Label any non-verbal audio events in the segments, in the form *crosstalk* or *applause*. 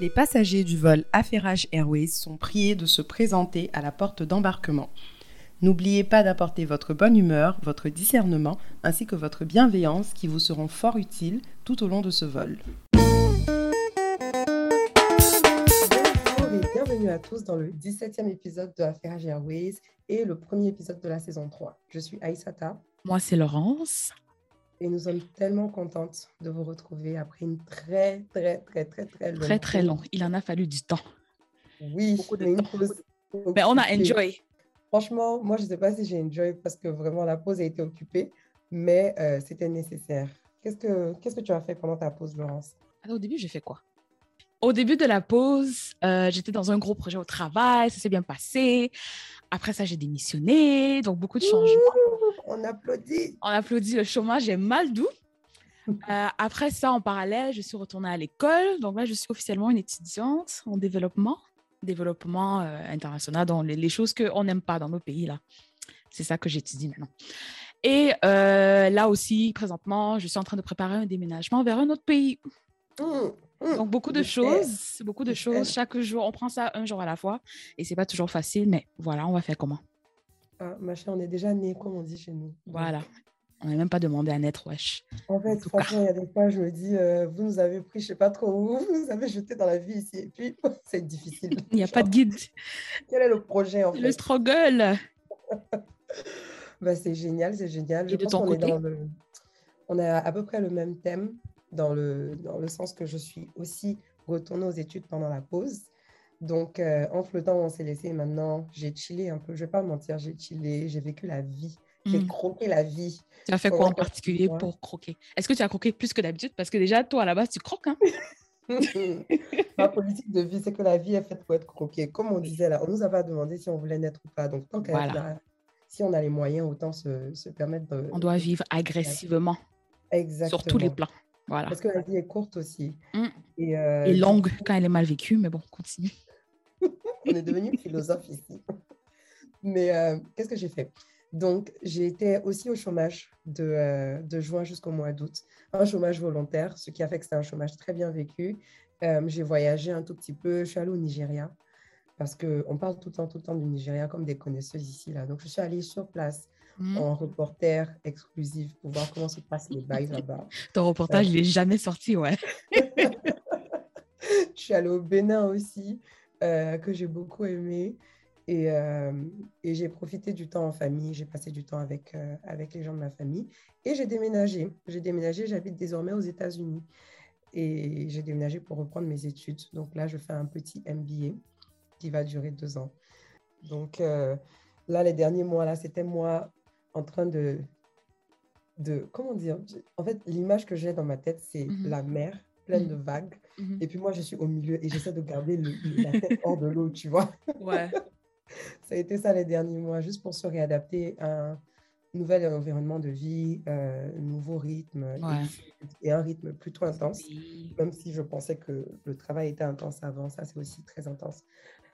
Les passagers du vol Affairage Airways sont priés de se présenter à la porte d'embarquement. N'oubliez pas d'apporter votre bonne humeur, votre discernement ainsi que votre bienveillance qui vous seront fort utiles tout au long de ce vol. Bonjour et bienvenue à tous dans le 17e épisode de Affairage Airways et le premier épisode de la saison 3. Je suis Aïsata. Moi, c'est Laurence. Et nous sommes tellement contentes de vous retrouver après une très, très, très, très, très longue Très, très long. Il en a fallu du temps. Oui, Beaucoup de mais une temps. pause Mais on a enjoy. Franchement, moi, je ne sais pas si j'ai enjoy parce que vraiment la pause a été occupée, mais euh, c'était nécessaire. Qu'est-ce que qu'est-ce que tu as fait pendant ta pause, Laurence? Alors, au début, j'ai fait quoi? Au début de la pause, euh, j'étais dans un gros projet au travail, ça s'est bien passé. Après ça, j'ai démissionné, donc beaucoup de changements. On applaudit. On applaudit le chômage, j'ai mal doux. *laughs* Euh, après ça, en parallèle, je suis retournée à l'école. Donc là, je suis officiellement une étudiante en développement, développement euh, international, dans les, les choses qu'on n'aime pas dans nos pays. là. C'est ça que j'étudie maintenant. Et euh, là aussi, présentement, je suis en train de préparer un déménagement vers un autre pays. Hum, hum. Donc, beaucoup de choses, beaucoup de choses. Chaque jour, on prend ça un jour à la fois. Et c'est pas toujours facile, mais voilà, on va faire comment? Ah, machin, on est déjà né, comme on dit chez nous. Voilà. On n'a même pas demandé à naître, wesh. En fait, franchement, il y a des fois, je me dis, euh, vous nous avez pris, je sais pas trop où, vous nous avez jeté dans la vie ici, et puis *laughs* c'est difficile. Il n'y a pas de guide. Quel est le projet en fait? le struggle. Bah, c'est génial, c'est génial. Et Je de pense ton est côté? dans le... On a à peu près le même thème dans le, dans le sens que je suis aussi retournée aux études pendant la pause. Donc, euh, entre le temps où on s'est laissé maintenant, j'ai chillé un peu. Je vais pas mentir, j'ai chillé, j'ai vécu la vie. J'ai Mm. croqué la vie. Tu as fait quoi en particulier pour croquer? Est-ce que tu as croqué plus que d'habitude? Parce que déjà, toi, à la base, tu croques. Hein *laughs* Ma politique de vie, c'est que la vie est faite pour être croquée. Comme on disait là, on nous a pas demandé si on voulait naître ou pas. Donc, tant qu'à Voilà. là, si on a les moyens, autant se, se permettre de... On doit vivre agressivement Exactement. sur tous les plans. Voilà. Parce que la vie est courte aussi. Mm. Et, euh, Et longue quand elle est mal vécue, mais bon, continue. *laughs* On est devenu philosophe ici. Mais euh, qu'est-ce que j'ai fait? Donc, j'ai été aussi au chômage de, euh, de juin jusqu'au mois d'août. Un chômage volontaire, ce qui a fait que c'était un chômage très bien vécu. J'ai voyagé un tout petit peu. Je suis allée au Nigeria parce qu'on parle tout le temps, tout le temps du Nigeria comme des connaisseuses ici. Là. Donc, je suis allée sur place Mm. en reporter exclusif pour voir comment se passent les bails *laughs* là-bas. Ton reportage, il est jamais sorti, ouais. *laughs* Je suis allée au Bénin aussi, euh, que j'ai beaucoup aimé. Et, euh, et j'ai profité du temps en famille. J'ai passé du temps avec, euh, avec les gens de ma famille. Et j'ai déménagé. J'ai déménagé, j'habite désormais aux États-Unis. Et j'ai déménagé pour reprendre mes études. Donc là, je fais un petit MBA qui va durer deux ans. Donc euh, là, les derniers mois, là, c'était moi en train de, de... Comment dire En fait, l'image que j'ai dans ma tête, c'est Mhm. la mer pleine Mhm. de vagues. Mhm. Et puis moi, je suis au milieu et j'essaie de garder le- la tête hors de l'eau, tu vois. Ouais. *laughs* Ça a été ça les derniers mois, juste pour se réadapter à un nouvel environnement de vie, euh, nouveau rythme et- Ouais. et, un rythme plutôt intense. Même si je pensais que le travail était intense avant, ça c'est aussi très intense.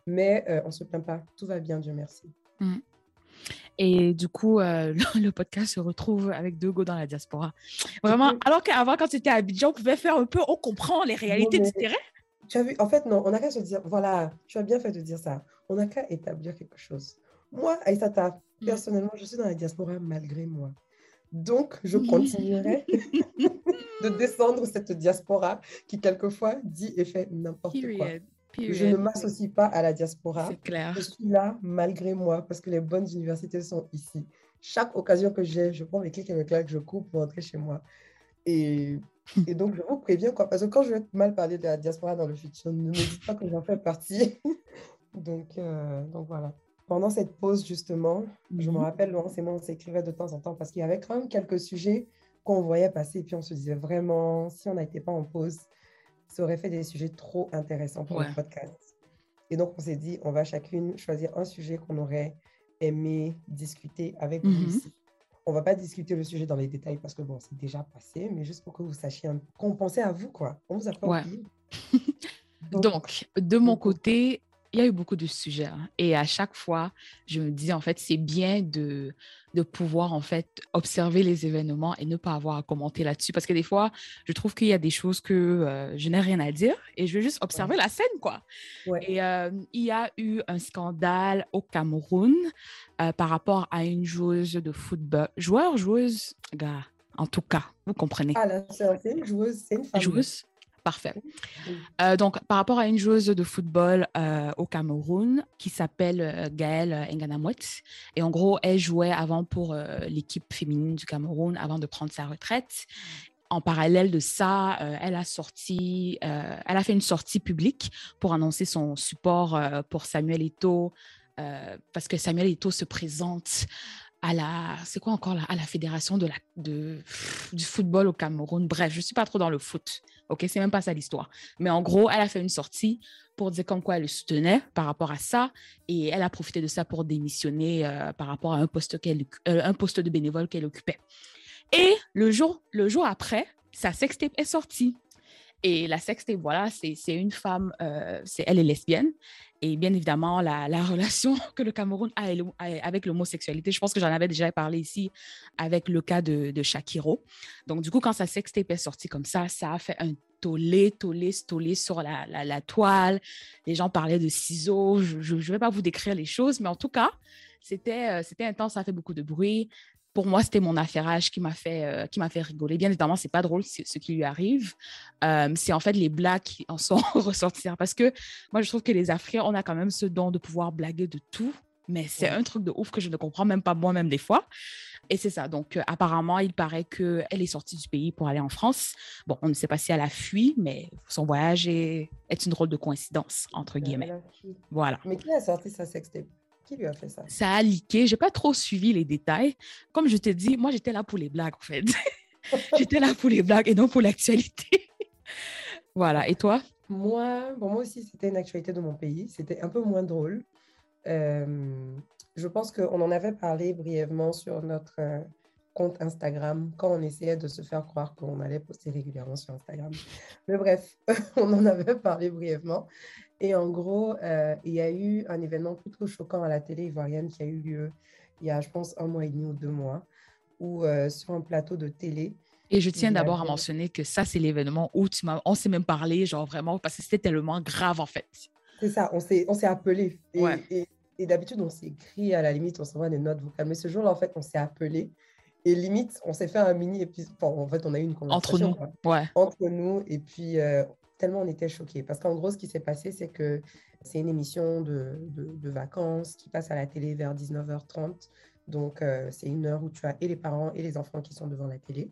Mais euh, on ne se plaint pas, tout va bien, Dieu merci. Et du coup, euh, *laughs* le, le podcast se retrouve avec deux go dans la diaspora. Vraiment, alors qu'avant, quand tu étais à Abidjan, on pouvait faire un peu, on comprend les réalités du terrain. Tu as vu, en fait, non, on n'a qu'à se dire, voilà, tu as bien fait de dire ça. On n'a qu'à établir quelque chose. Moi, Aïssata, Mm. personnellement, je suis dans la diaspora malgré moi. Donc, je *laughs* continuerai *laughs* de descendre cette diaspora qui, quelquefois, dit et fait n'importe quoi. Je ne m'associe pas à la diaspora. C'est clair. Je suis là malgré moi parce que les bonnes universités sont ici. Chaque occasion que j'ai, je prends mes clics et mes claques, je cours pour rentrer chez moi. Et, et donc, je vous préviens, quoi, parce que quand je vais mal parler de la diaspora dans le futur, ne me dites pas que j'en fais partie. *laughs* donc, euh, donc, voilà. Pendant cette pause, justement, je me Mhm. rappelle, Laurence et moi, on s'écrivait de temps en temps parce qu'il y avait quand même quelques sujets qu'on voyait passer et puis on se disait vraiment, si on n'était pas en pause, ça aurait fait des sujets trop intéressants pour Ouais. le podcast. Et donc, on s'est dit, on va chacune choisir un sujet qu'on aurait aimé discuter avec vous Mhm. ici. On va pas discuter le sujet dans les détails parce que bon, c'est déjà passé, mais juste pour que vous sachiez un- qu'on pensait à vous, quoi. On vous a pas Ouais. oublié. *laughs* Donc, de mon côté, il y a eu beaucoup de sujets. hein. Et à chaque fois, je me dis, en fait, c'est bien de, de pouvoir, en fait, observer les événements et ne pas avoir à commenter là-dessus. Parce que des fois, je trouve qu'il y a des choses que euh, je n'ai rien à dire et je veux juste observer la scène, quoi. Ouais. Et euh, il y a eu un scandale au Cameroun euh, par rapport à une joueuse de football. Joueur, joueuse, gars, en tout cas, vous comprenez. Ah, là, c'est une joueuse, c'est une femme. Joueuse Parfait. Euh, donc, par rapport à une joueuse de football euh, au Cameroun qui s'appelle euh, Gaëlle Nganamouet. Et en gros, elle jouait avant pour euh, l'équipe féminine du Cameroun avant de prendre sa retraite. En parallèle de ça, elle a sorti, elle a fait une sortie publique pour annoncer son support pour Samuel Eto'o parce que Samuel Eto'o se présente à la, c'est quoi encore là, à la fédération de la, de, du football au Cameroun. Bref, je suis pas trop dans le foot. Ok, c'est même pas ça l'histoire. Mais en gros, elle a fait une sortie pour dire comme quoi elle le soutenait par rapport à ça, et elle a profité de ça pour démissionner euh, par rapport à un poste qu'elle, euh, un poste de bénévole qu'elle occupait. Et le jour, le jour après, sa sextape est sortie. Et la sextape, voilà, c'est c'est une femme, euh, c'est elle est lesbienne. Et bien évidemment, la, la *laughs* relation que le Cameroun a avec l'homosexualité, je pense que j'en avais déjà parlé ici avec le cas de, Shakiro. Donc, du coup, quand sa sextape est sortie comme ça, ça a fait un tollé, tollé, tollé sur la, la, la toile. Les gens parlaient de ciseaux. Je ne vais pas vous décrire les choses, mais en tout cas, c'était euh, c'était intense, ça a fait beaucoup de bruit. Pour moi, c'était mon affairage qui m'a fait, euh, qui m'a fait rigoler. Bien évidemment, c'est pas drôle ce qui lui arrive. Euh, c'est en fait les blagues qui en sont *laughs* ressortir. Parce que moi, je trouve que les Africains, on a quand même ce don de pouvoir blaguer de tout. Mais c'est Ouais. un truc de ouf que je ne comprends même pas moi-même des fois. Et c'est ça. Donc, euh, apparemment, il paraît qu'elle est sortie du pays pour aller en France. Bon, on ne sait pas si elle a fui, mais son voyage est, est une drôle de coïncidence, entre guillemets. Voilà. Mais qui a sorti sa sextape? Qui lui a fait ça? Ça a leaké. J'ai pas trop suivi les détails. Comme je t'ai dit, moi, j'étais là pour les blagues, en fait. *laughs* j'étais là pour les blagues et non pour l'actualité. *laughs* voilà. Et toi? Moi, bon, moi aussi, c'était une actualité de mon pays. C'était un peu moins drôle. Euh, je pense qu'on en avait parlé brièvement sur notre euh, compte Instagram quand on essayait de se faire croire qu'on allait poster régulièrement sur Instagram. Mais bref, *laughs* on en avait parlé brièvement. Et en gros, euh, il y a eu un événement plutôt choquant à la télé ivoirienne qui a eu lieu il y a, je pense, un mois et demi ou deux mois, où euh, sur un plateau de télé, Et je tiens d'abord à mentionner que ça, c'est l'événement où tu m'as, on s'est même parlé, genre vraiment, parce que c'était tellement grave, en fait. C'est ça, on s'est, on s'est appelé. Et, Ouais. et, et d'habitude, on s'écrit, à la limite, on s'envoie des notes vocales. Mais ce jour-là, en fait, on s'est appelé. Et limite, on s'est fait un mini épisode. Enfin, en fait, on a eu une Entre conversation. nous. quoi. Ouais. Entre nous. Et puis, euh, tellement on était choqués. Parce qu'en gros, ce qui s'est passé, c'est que c'est une émission de, de, de vacances qui passe à la télé vers 19h30. Donc, euh, c'est une heure où tu as et les parents et les enfants qui sont devant la télé.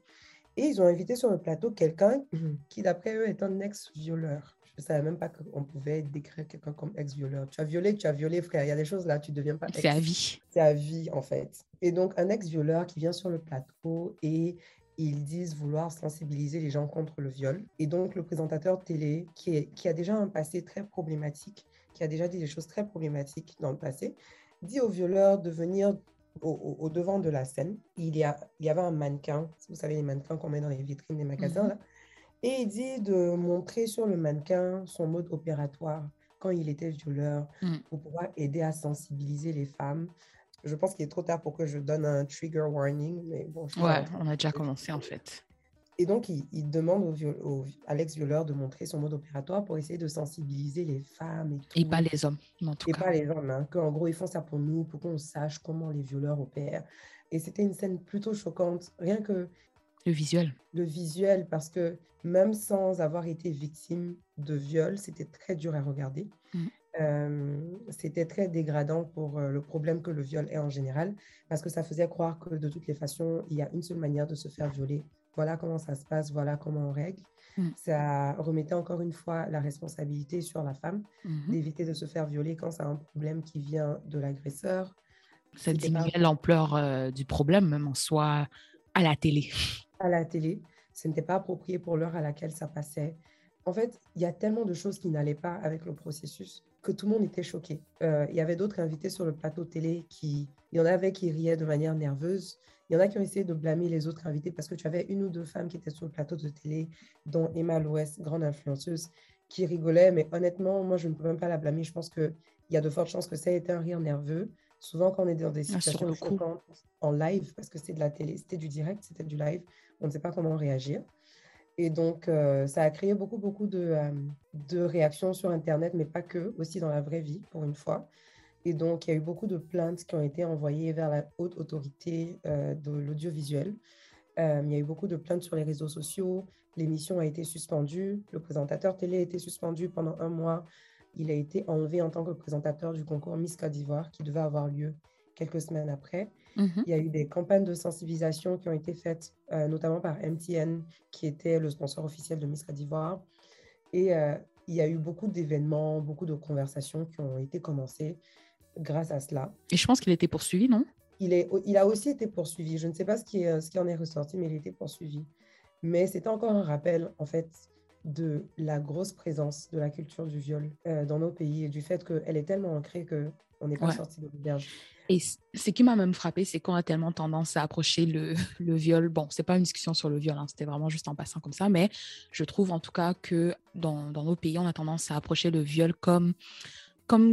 Et ils ont invité sur le plateau quelqu'un qui, d'après eux, est un ex-violeur. Je ne savais même pas qu'on pouvait décrire quelqu'un comme ex-violeur. Tu as violé, tu as violé, frère. Il y a des choses là, tu ne deviens pas ex. C'est à vie. C'est à vie, en fait. Et donc, un ex-violeur qui vient sur le plateau et ils disent vouloir sensibiliser les gens contre le viol. Et donc, le présentateur télé, qui, est- qui a déjà un passé très problématique, qui a déjà dit des choses très problématiques dans le passé, dit au violeur de venir au, au- au devant de la scène. Il y, a, il y avait un mannequin, vous savez, les mannequins qu'on met dans les vitrines des magasins, Mhm. là. Et il dit de montrer sur le mannequin son mode opératoire quand il était violeur Mm. pour pouvoir aider à sensibiliser les femmes. Je pense qu'il est trop tard pour que je donne un trigger warning, mais bon, je Ouais, on a déjà commencé, en fait. et donc, il, il demande au, viol- au- à l'ex-violeur de montrer son mode opératoire pour essayer de sensibiliser les femmes et tout. Et pas les hommes, en tout Et cas. pas les hommes, hein, qu'en gros, ils font ça pour nous, pour qu'on sache comment les violeurs opèrent. Et c'était une scène plutôt choquante, rien que Le visuel. le visuel, parce que même sans avoir été victime de viol, c'était très dur à regarder. Mm. Euh, c'était très dégradant pour euh, le problème que le viol est en général, parce que ça faisait croire que de toutes les façons, il y a une seule manière de se faire violer. Voilà comment ça se passe, voilà comment on règle. Mm. Ça remettait encore une fois la responsabilité sur la femme Mhm. d'éviter de se faire violer quand c'est un problème qui vient de l'agresseur. Ça pas- diminuait l'ampleur euh, du problème, même en soi, à la télé. à la télé. Ce n'était pas approprié pour l'heure à laquelle ça passait. En fait, il y a tellement de choses qui n'allaient pas avec le processus que tout le monde était choqué. Euh, il y avait d'autres invités sur le plateau télé qui... Il y en avait qui riaient de manière nerveuse. Il y en a qui ont essayé de blâmer les autres invités parce que tu avais une ou deux femmes qui étaient sur le plateau de télé, dont Emma Loès, grande influenceuse, qui rigolait, mais honnêtement, moi, je ne peux même pas la blâmer. Je pense qu'il y a de fortes chances que ça ait été un rire nerveux. Souvent, quand on est dans des Ah, situations coup. choquantes en live, parce que c'est de la télé, c'était du direct, c'était du live, on ne sait pas comment réagir. Et donc, euh, ça a créé beaucoup, beaucoup de, euh, de réactions sur Internet, mais pas que, aussi dans la vraie vie, pour une fois. Et donc, il y a eu beaucoup de plaintes qui ont été envoyées vers la haute autorité euh, de l'audiovisuel. Il y a eu beaucoup de plaintes sur les réseaux sociaux. L'émission a été suspendue. Le présentateur télé a été suspendu pendant un mois. Il a été enlevé en tant que présentateur du concours Miss Côte d'Ivoire qui devait avoir lieu quelques semaines après. Mhm. Il y a eu des campagnes de sensibilisation qui ont été faites, euh, notamment par MTN, qui était le sponsor officiel de Miss Côte d'Ivoire. Et euh, il y a eu beaucoup d'événements, beaucoup de conversations qui ont été commencées grâce à cela. Et je pense qu'il était poursuivi, non? Il, est, il a aussi été poursuivi. Je ne sais pas ce qui, est- ce qui en est ressorti, mais il a été poursuivi. Mais c'était encore un rappel, en fait, de la grosse présence de la culture du viol euh, dans nos pays et du fait qu'elle est tellement ancrée qu'on n'est pas Ouais. sorti de l'auberge. Et ce qui m'a même frappé, c'est qu'on a tellement tendance à approcher *laughs* le, viol. Bon, c'est pas une discussion sur le viol, hein, c'était vraiment juste en passant comme ça, mais je trouve en tout cas que dans, nos pays, on a tendance à approcher le viol comme,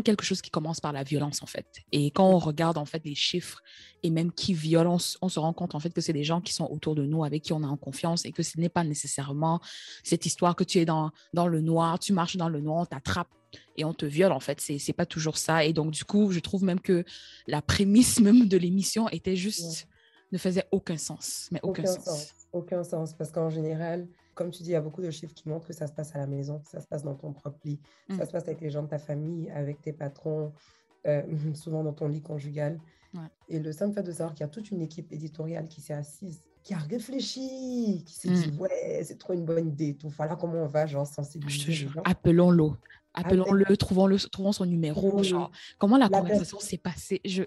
quelque chose qui commence par la violence, en fait. Et quand on regarde, en fait, les chiffres et même qui s- on se rend compte, en fait, que c'est des gens qui sont autour de nous, avec qui on est en confiance et que ce n'est pas nécessairement cette histoire que tu es dans, dans le noir, tu marches dans le noir, on t'attrape et on te viole, en fait. C'est pas toujours ça. Et donc, du coup, je trouve même que la prémisse même de l'émission était juste, ne faisait aucun sens. Mais aucun, Aucun sens. sens. Aucun sens. Parce qu'en général, comme tu dis, il y a beaucoup de chiffres qui montrent que ça se passe à la maison, que ça se passe dans ton propre lit, Mm. ça se passe avec les gens de ta famille, avec tes patrons, euh, *laughs* souvent dans ton lit conjugal. Ouais. Et le simple fait de savoir qu'il y a toute une équipe éditoriale qui s'est assise, qui a réfléchi, qui s'est Mm. dit, ouais, c'est trop une bonne idée, tout. Voilà comment on va, genre, Je sensibiliser te les jure. gens. Appelons-le. Appelons-le, trouvons-le, trouvons son numéro. Genre, comment la, La conversation s'est passée? Je...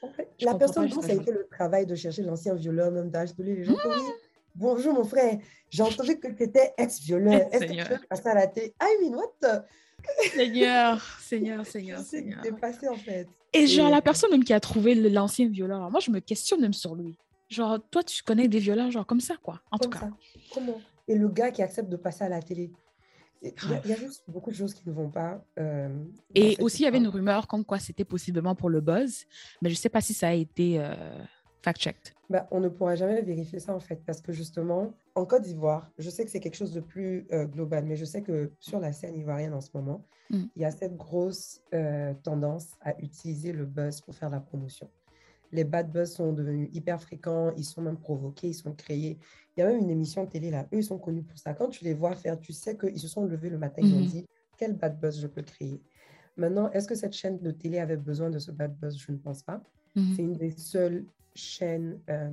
En fait, Je la personne dont ça a été le travail de chercher l'ancien violeur, même d'âge de les gens. Oui, bonjour mon frère, j'ai entendu que tu étais ex-violeur. *laughs* Est-ce que tu veux passer à la télé? I mean, what? Seigneur, *laughs* Seigneur, Seigneur, Seigneur. que t'es passé en fait? Et genre, la personne même qui a trouvé l'ancien violeur, moi, je me questionne même sur lui. Genre, toi, tu connais des violeurs, genre comme ça, quoi. En tout cas. ça. Comment? Et le gars qui accepte de passer à la télé? Il y, a- y juste beaucoup de choses qui ne vont pas. euh, Et aussi, il y avait une rumeur comme quoi c'était possiblement pour le buzz, mais je sais pas si ça a été euh, fact-checked. Bah, on ne pourra jamais vérifier ça en fait, parce que justement, en Côte d'Ivoire, je sais que c'est quelque chose de plus euh, global, mais je sais que sur la scène ivoirienne en ce moment, Mm. il y a cette grosse euh, tendance à utiliser le buzz pour faire la promotion. Les bad buzz sont devenus hyper fréquents, ils sont même provoqués, ils sont créés. Il y a même une émission de télé là, eux ils sont connus pour ça. Quand tu les vois faire, tu sais qu'ils se sont levés le matin, ils ont Mhm. dit quel bad buzz je peux créer? Maintenant, est-ce que cette chaîne de télé avait besoin de ce bad buzz? Je ne pense pas. Mhm. C'est une des seules chaînes. euh,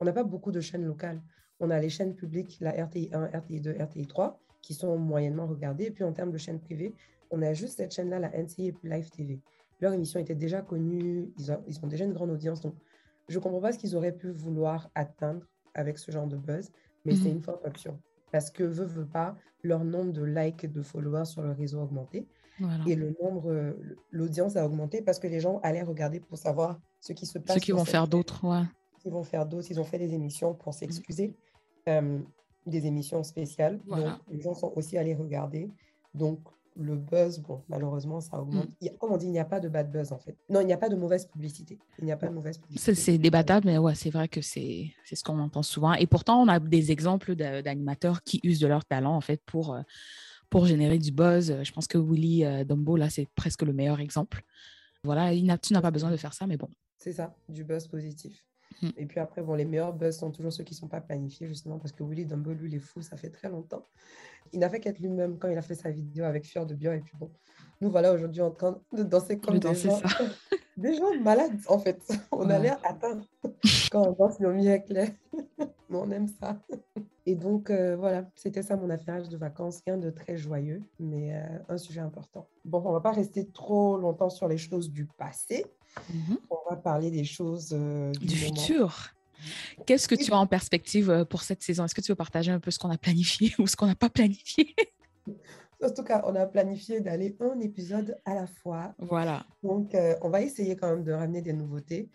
on n'a pas beaucoup de chaînes locales. On a les chaînes publiques, la RTI 1, RTI 2, RTI 3, qui sont moyennement regardées. Et puis en termes de chaînes privées, on a juste cette chaîne-là, la NCI et puis Live TV. Leur émission était déjà connue, ils ont, ils ont déjà une grande audience. Donc, je ne comprends pas ce qu'ils auraient pu vouloir atteindre avec ce genre de buzz, mais c'est Mhm. une forte option. Parce que, veut, veut pas, leur nombre de likes et de followers sur le réseau a augmenté. Voilà. Et le nombre, l'audience a augmenté parce que les gens allaient regarder pour savoir ce qui se passe. Ceux qui vont faire d'autres, ouais. Ils vont faire d'autres. Ils ont fait des émissions pour s'excuser, euh, des émissions spéciales. Voilà. Donc, les gens sont aussi allés regarder. Donc, le buzz, bon, malheureusement, ça augmente. Il y a- comme on dit, il n'y a pas de bad buzz, en fait. Non, il n'y a pas de mauvaise publicité. Il n'y a pas de mauvaise publicité. C'est débattable, mais ouais, c'est vrai que c'est ce qu'on entend souvent. Et pourtant, on a des exemples d'a- d'animateurs qui usent de leur talent, en fait, pour, euh, pour générer du buzz. Je pense que Willy euh, Dumbo, là, c'est presque le meilleur exemple. Voilà, il tu n'as pas besoin de faire ça, mais bon. C'est ça, du buzz positif. Mm. Et puis après, bon, les meilleurs buzz sont toujours ceux qui ne sont pas planifiés, justement, parce que Willy Dumbo, lui, il est fou, ça fait très longtemps. Il n'a fait qu'être lui-même quand il a fait sa vidéo avec Fior de Bio. Et puis bon, nous voilà aujourd'hui en train de danser comme De des, danser gens, *laughs* des gens malades, en fait. On a l'air atteint *laughs* quand on danse nos mieux clair. Mais on aime ça. Et donc, euh, voilà, c'était ça mon affairage de vacances. Rien de très joyeux, mais euh, un sujet important. Bon, on ne va pas rester trop longtemps sur les choses du passé. Mhm. On va parler des choses euh, du, futur. Qu'est-ce que tu as en perspective euh, pour cette saison? Est-ce que tu veux partager un peu ce qu'on a planifié *laughs* ou ce qu'on n'a pas planifié? En tout cas, on a planifié d'aller un épisode à la fois. Voilà. Donc, euh, on va essayer quand même de ramener des nouveautés.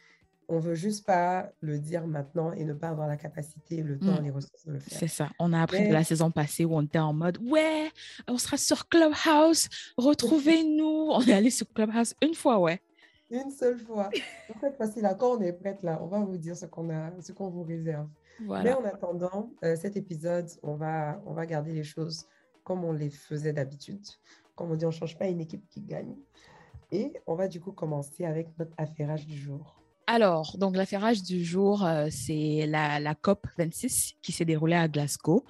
On veut juste pas le dire maintenant et ne pas avoir la capacité, le temps, Mm. les ressources de le faire. C'est ça. On a appris de la saison passée où on était en mode Ouais, on sera sur Clubhouse, retrouvez-nous. On est allé sur Clubhouse une fois, ouais. Une seule fois. En fait, facile, là, quand on est prête, là, on va vous dire ce qu'on a, ce qu'on vous réserve. Mais en attendant, euh, cet épisode, on va, on va garder les choses comme on les faisait d'habitude. Comme on dit, on ne change pas une équipe qui gagne. Et on va du coup commencer avec notre affairage du jour. Alors, donc l'affairage du jour, euh, c'est la, la COP 26 qui s'est déroulée à Glasgow.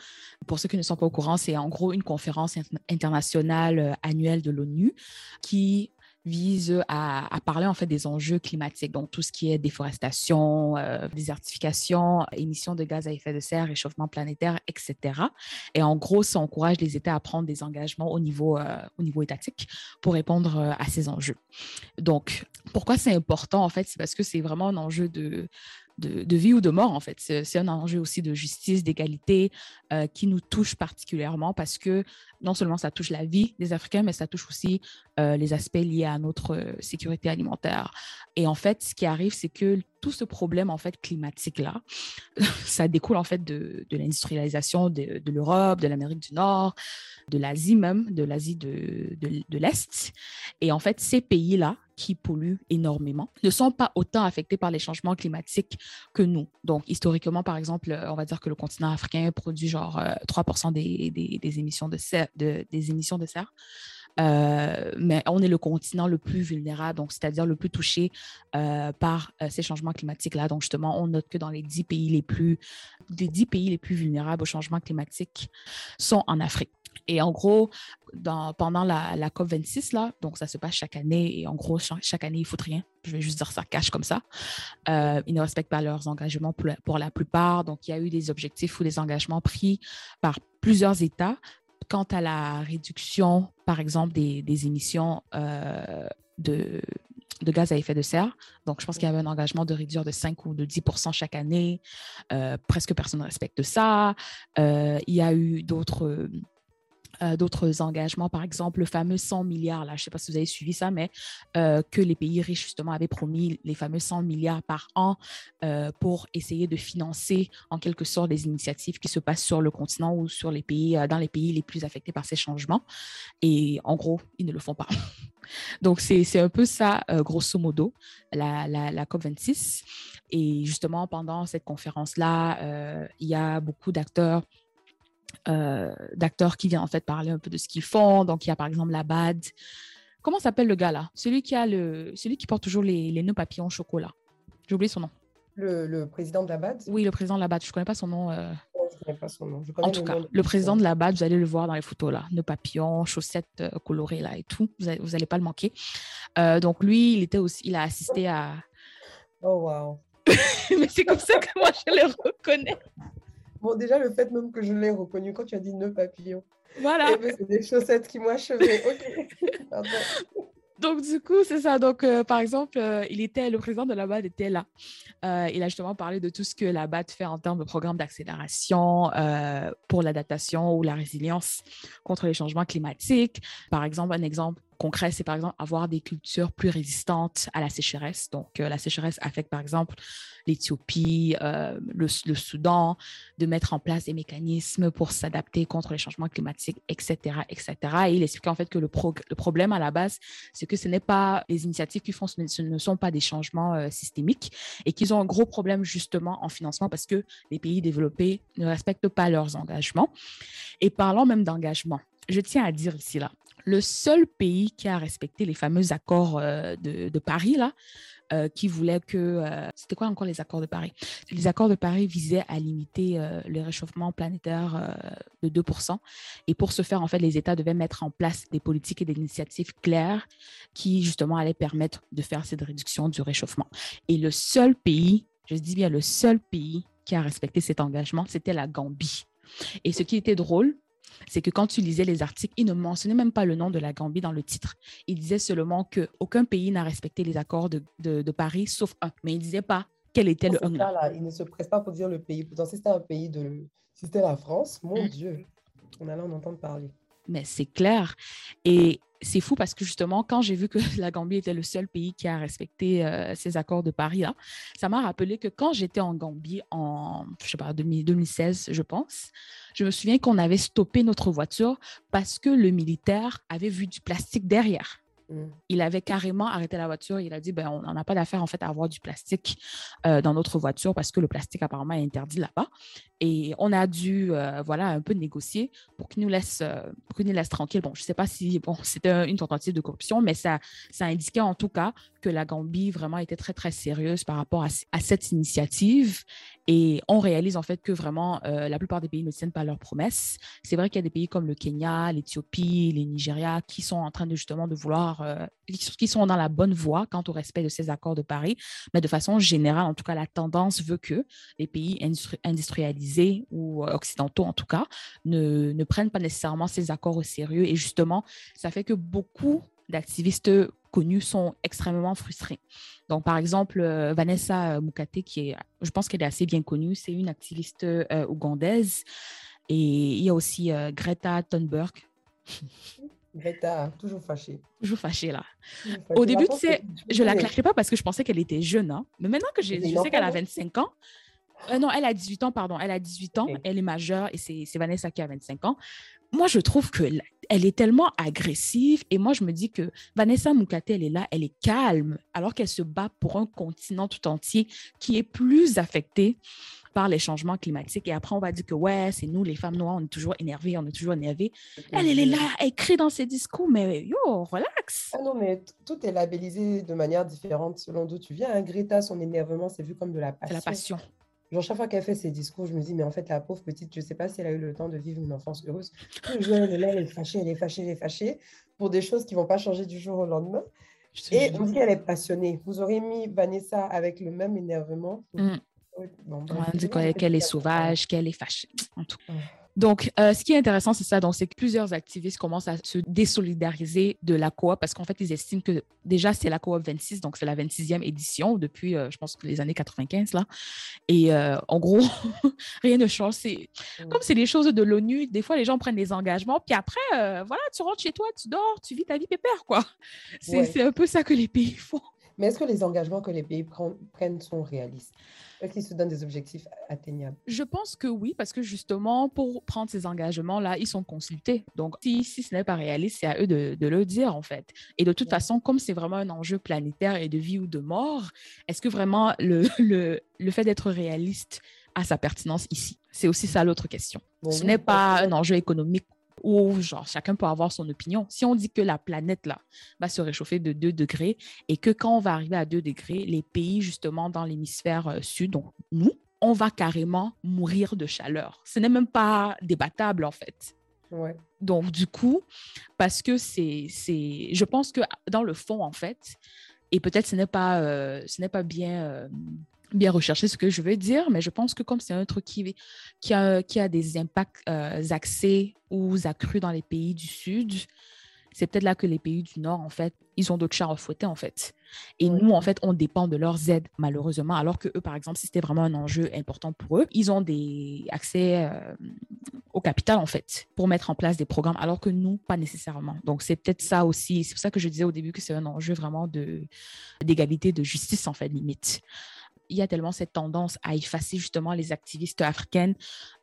Pour ceux qui ne sont pas au courant, c'est en gros une conférence int- internationale euh, annuelle de l'ONU qui vise à, à parler en fait des enjeux climatiques, donc tout ce qui est déforestation, euh, désertification, émissions de gaz à effet de serre, réchauffement planétaire, etc. Et en gros, ça encourage les États à prendre des engagements au niveau, euh, au niveau étatique pour répondre euh, à ces enjeux. Donc, pourquoi c'est important en fait? C'est parce que c'est vraiment un enjeu de, de, vie ou de mort en fait. C'est un enjeu aussi de justice, d'égalité euh, qui nous touche particulièrement parce que non seulement ça touche la vie des Africains, mais ça touche aussi euh, les aspects liés à notre euh, sécurité alimentaire. Et en fait, ce qui arrive, c'est que tout ce problème en fait climatique là, *laughs* ça découle en fait de, de l'industrialisation de, de l'Europe, de l'Amérique du Nord, de l'Asie même, de l'Asie de, de l'Est. Et en fait, ces pays-là qui polluent énormément ne sont pas autant affectés par les changements climatiques que nous. Donc, historiquement, par exemple, on va dire que le continent africain produit genre euh, 3 des, des, des émissions de, des émissions de serre. Euh, mais on est le continent le plus vulnérable, donc c'est-à-dire le plus touché euh, par euh, ces changements climatiques-là. Donc justement, on note que dans les 10 pays les plus, les 10 pays les plus vulnérables aux changements climatiques sont en Afrique. Et en gros, pendant la, la COP26, là, donc ça se passe chaque année, et en gros, chaque, chaque année, ils foutent rien. Je vais juste dire ça cache comme ça. Ils ne respectent pas leurs engagements pour la plupart. Donc, il y a eu des objectifs ou des engagements pris par plusieurs États quant à la réduction, par exemple, des, émissions euh, de, de gaz à effet de serre. Donc, je pense qu'il y avait un engagement de réduire de 5 ou de 10 chaque année. Euh, presque personne ne respecte ça. Euh, il y a eu d'autres euh, d'autres engagements, par exemple le fameux 100 milliards, là, je ne sais pas si vous avez suivi ça, mais euh, que les pays riches, justement, avaient promis les fameux 100 milliards par an euh, pour essayer de financer, en quelque sorte, les initiatives qui se passent sur le continent ou sur les pays, dans les pays les plus affectés par ces changements. Et en gros, ils ne le font pas. *laughs* Donc, c'est un peu ça, grosso modo, la, la, la, COP26. Et justement, pendant cette conférence-là, il y a beaucoup d'acteurs euh, d'acteurs qui viennent en fait parler un peu de ce qu'ils font. Donc, il y a par exemple la BAD. Comment s'appelle le gars là Celui qui a le, celui qui porte toujours les, les nœuds papillons au chocolat. J'ai oublié son nom. Le, le, président de la BAD? Oui, le président de la BAD. Je ne connais pas son nom. Euh... Je connais pas son nom. en tout cas, le président de la BAD, vous allez le voir dans les photos là. Nœuds papillons, chaussettes euh, colorées là et tout. Vous n'allez allez pas le manquer. Euh, donc, lui, il était aussi, il a assisté à. Oh, wow. *laughs* Mais c'est comme ça que moi je le reconnais. Bon, déjà, le fait même que je l'ai reconnu quand tu as dit nœud papillon. Voilà. C'est des chaussettes qui m'ont achevé. Ok. Pardon. Donc, du coup, c'est ça. Donc, euh, par exemple, euh, il était, le président de la BAD était là. Euh, il a justement parlé de tout ce que la BAD fait en termes de programme d'accélération pour l'adaptation ou la résilience contre les changements climatiques. Par exemple, un exemple concret, c'est par exemple avoir des cultures plus résistantes à la sécheresse. Donc, euh, la sécheresse affecte par exemple l'Éthiopie, euh, le, Soudan, de mettre en place des mécanismes pour s'adapter contre les changements climatiques, etc., etc. Et il explique en fait que le, le problème à la base, c'est que ce n'est pas les initiatives qui font, ce ne sont pas des changements euh, systémiques et qu'ils ont un gros problème justement en financement parce que les pays développés ne respectent pas leurs engagements. Et parlant même d'engagement, je tiens à dire ici là, le seul pays qui a respecté les fameux accords euh, de, Paris, là, euh, qui voulait que... Euh, C'était quoi encore les accords de Paris? Les accords de Paris visaient à limiter le réchauffement planétaire de 2%. Et pour ce faire, en fait, les États devaient mettre en place des politiques et des initiatives claires qui, justement, allaient permettre de faire cette réduction du réchauffement. Et le seul pays, je dis bien le seul pays qui a respecté cet engagement, c'était la Gambie. Et ce qui était drôle, c'est que quand tu lisais les articles, ils ne mentionnaient même pas le nom de la Gambie dans le titre. Ils disaient seulement qu'aucun pays n'a respecté les accords de, de, de, Paris, sauf un. Mais ils ne disaient pas quel était Dans le un. Là, là, ils ne se pressent pas pour dire le pays. Pourtant, si c'était un pays de... Si c'était la France, mon mmh. Dieu, on allait en entendre parler. Mais c'est clair. Et c'est fou parce que justement, quand j'ai vu que *laughs* la Gambie était le seul pays qui a respecté euh, ces accords de Paris, là, ça m'a rappelé que quand j'étais en Gambie en, je sais pas, 2016, je pense, je me souviens qu'on avait stoppé notre voiture parce que le militaire avait vu du plastique derrière. Mm. Il avait carrément arrêté la voiture. Il a dit ben, on n'a pas d'affaire en fait à avoir du plastique euh, dans notre voiture parce que le plastique apparemment est interdit là-bas. Et on a dû euh, voilà un peu négocier pour qu'il nous laisse euh, pour nous laisse tranquille. Bon, je ne sais pas si bon *laughs* c'était une tentative de corruption, mais ça ça indiquait en tout cas que la Gambie vraiment était très très sérieuse par rapport à, cette initiative. Et on réalise en fait que vraiment la plupart des pays ne tiennent pas leurs promesses. C'est vrai qu'il y a des pays comme le Kenya, l'Éthiopie, les Nigeria qui sont en train de justement de vouloir euh, qui sont dans la bonne voie quant au respect de ces accords de Paris. Mais de façon générale, en tout cas, la tendance veut que les pays industrialisés ou euh, occidentaux, en tout cas, ne, ne prennent pas nécessairement ces accords au sérieux. Et justement, ça fait que beaucoup d'activistes connus sont extrêmement frustrés. Donc, par exemple, euh, Vanessa Mukate, qui est, je pense qu'elle est assez bien connue, c'est une activiste ougandaise. Et il y a aussi Greta Thunberg. *laughs* Greta, toujours fâchée. Toujours fâchée, là. Au début, tu sais, je la claquais pas parce que je pensais qu'elle était jeune. Hein. Mais maintenant que je, sais qu'elle a 25 ans, euh, non, elle a 18 ans, pardon. Elle a 18 ans, elle est majeure et c'est Vanessa qui a 25 ans. Moi, je trouve qu'elle elle est tellement agressive et moi, je me dis que Vanessa Mukate, elle est là, elle est calme alors qu'elle se bat pour un continent tout entier qui est plus affecté par les changements climatiques. Et après, on va dire que ouais, c'est nous, les femmes noires, on est toujours énervées, on est toujours énervées. Elle, elle est là, elle écrit dans ses discours, mais yo, relax. Ah non, mais tout est labellisé de manière différente selon d'où tu viens. Hein. Greta, son énervement, c'est vu comme de la passion. C'est la passion. Genre, chaque fois qu'elle fait ses discours, je me dis, mais en fait, la pauvre petite, je ne sais pas si elle a eu le temps de vivre une enfance heureuse. elle est là, elle est fâchée, elle est fâchée, elle est fâchée pour des choses qui ne vont pas changer du jour au lendemain. Et aussi, elle est passionnée. Vous aurez mis Vanessa avec le même énervement. Mm. On dit qu'elle est sauvage, qu'elle est fâchée. En tout. Donc, euh, ce qui est intéressant, c'est ça. Donc, c'est que plusieurs activistes commencent à se désolidariser de la coop parce qu'en fait, ils estiment que déjà, c'est la coop 26, donc c'est la 26e édition depuis, euh, je pense, les années 95, là. Et euh, en gros, *laughs* rien ne change. C'est mm. comme c'est des choses de l'ONU. Des fois, les gens prennent des engagements, puis après, voilà, tu rentres chez toi, tu dors, tu vis ta vie pépère, quoi. C'est un peu ça que les pays font. Mais est-ce que les engagements que les pays prennent sont réalistes? Est-ce qu'ils se donnent des objectifs atteignables? Je pense que oui, parce que justement, pour prendre ces engagements-là, ils sont consultés. Donc, si, si ce n'est pas réaliste, c'est à eux de, de, le dire, en fait. Et de toute façon, comme c'est vraiment un enjeu planétaire et de vie ou de mort, est-ce que vraiment le, *laughs* le, le fait d'être réaliste a sa pertinence ici? C'est aussi ça l'autre question. ce n'est pas un enjeu économique où genre chacun peut avoir son opinion. Si on dit que la planète là va se réchauffer de 2 degrés et que quand on va arriver à 2 degrés, les pays justement dans l'hémisphère euh, sud, donc nous, on va carrément mourir de chaleur. Ce n'est même pas débattable en fait. Ouais. Donc du coup, parce que c'est, c'est, je pense que dans le fond en fait, et peut-être ce n'est pas, euh, ce n'est pas bien euh, bien rechercher ce que je veux dire, mais je pense que comme c'est un truc qui, qui, a, qui a des impacts euh, accès ou accrus dans les pays du Sud, c'est peut-être là que les pays du Nord, en fait, ils ont d'autres chats à fouetter, en fait. Et nous, en fait, on dépend de leurs aides, malheureusement. Alors que eux, par exemple, si c'était vraiment un enjeu important pour eux, ils ont des accès euh, au capital, en fait, pour mettre en place des programmes, alors que nous, pas nécessairement. Donc, c'est peut-être ça aussi. C'est pour ça que je disais au début que c'est un enjeu vraiment d'égalité, de justice, en fait, limite il y a tellement cette tendance à effacer justement les activistes africaines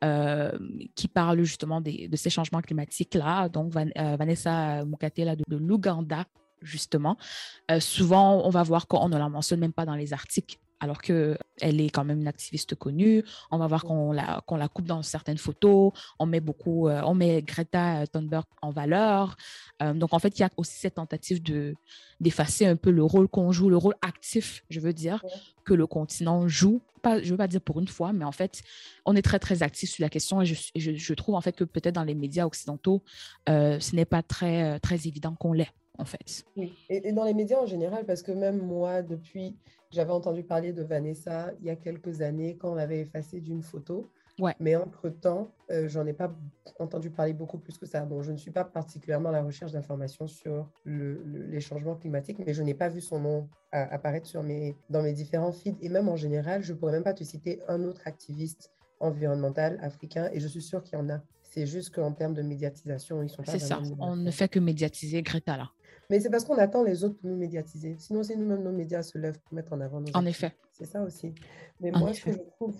euh, qui parlent justement de ces changements climatiques-là. Donc, euh, Vanessa Mukate là, de, l'Ouganda, justement. Euh, souvent, on va voir qu'on ne la mentionne même pas dans les articles alors qu'elle est quand même une activiste connue. On va voir qu'on la, qu'on la coupe dans certaines photos. On met beaucoup, euh, on met Greta Thunberg en valeur. Euh, donc, en fait, il y a aussi cette tentative de, d'effacer un peu le rôle qu'on joue, le rôle actif, je veux dire, que le continent joue. Pas, je ne veux pas dire pour une fois, mais en fait, on est très, très actif sur la question et je, je, trouve en fait que peut-être dans les médias occidentaux, euh, ce n'est pas très, très évident qu'on l'ait en fait. Oui. Et, dans les médias en général, parce que même moi, depuis, j'avais entendu parler de Vanessa il y a quelques années quand on l'avait effacée d'une photo. Ouais. Mais entre-temps, euh, j'en ai pas entendu parler beaucoup plus que ça. Bon, je ne suis pas particulièrement à la recherche d'informations sur le, les changements climatiques, mais je n'ai pas vu son nom apparaître sur mes, dans mes différents feeds. Et même en général, je ne pourrais même pas te citer un autre activiste environnemental africain, et je suis sûre qu'il y en a. C'est juste qu'en termes de médiatisation, ils sont pas C'est ça. On ne fait que médiatiser Greta là. Mais c'est parce qu'on attend les autres pour nous médiatiser. Sinon, c'est nous-mêmes, nos médias se lèvent pour mettre en avant nos En effet. C'est ça aussi. Mais En moi, ce que je trouve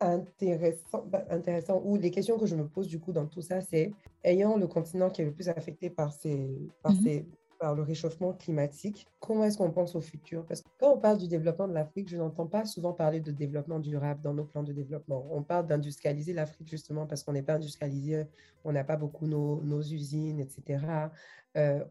intéressant, bah, intéressant, ou les questions que je me pose du coup dans tout ça, c'est ayant le continent qui est le plus affecté par, ces, par, Mhm. ces, par le réchauffement climatique, comment est-ce qu'on pense au futur? Parce que quand on parle du développement de l'Afrique, je n'entends pas souvent parler de développement durable dans nos plans de développement. On parle d'industrialiser l'Afrique justement parce qu'on n'est pas industrialisé, on n'a pas beaucoup nos, usines, etc. Euh,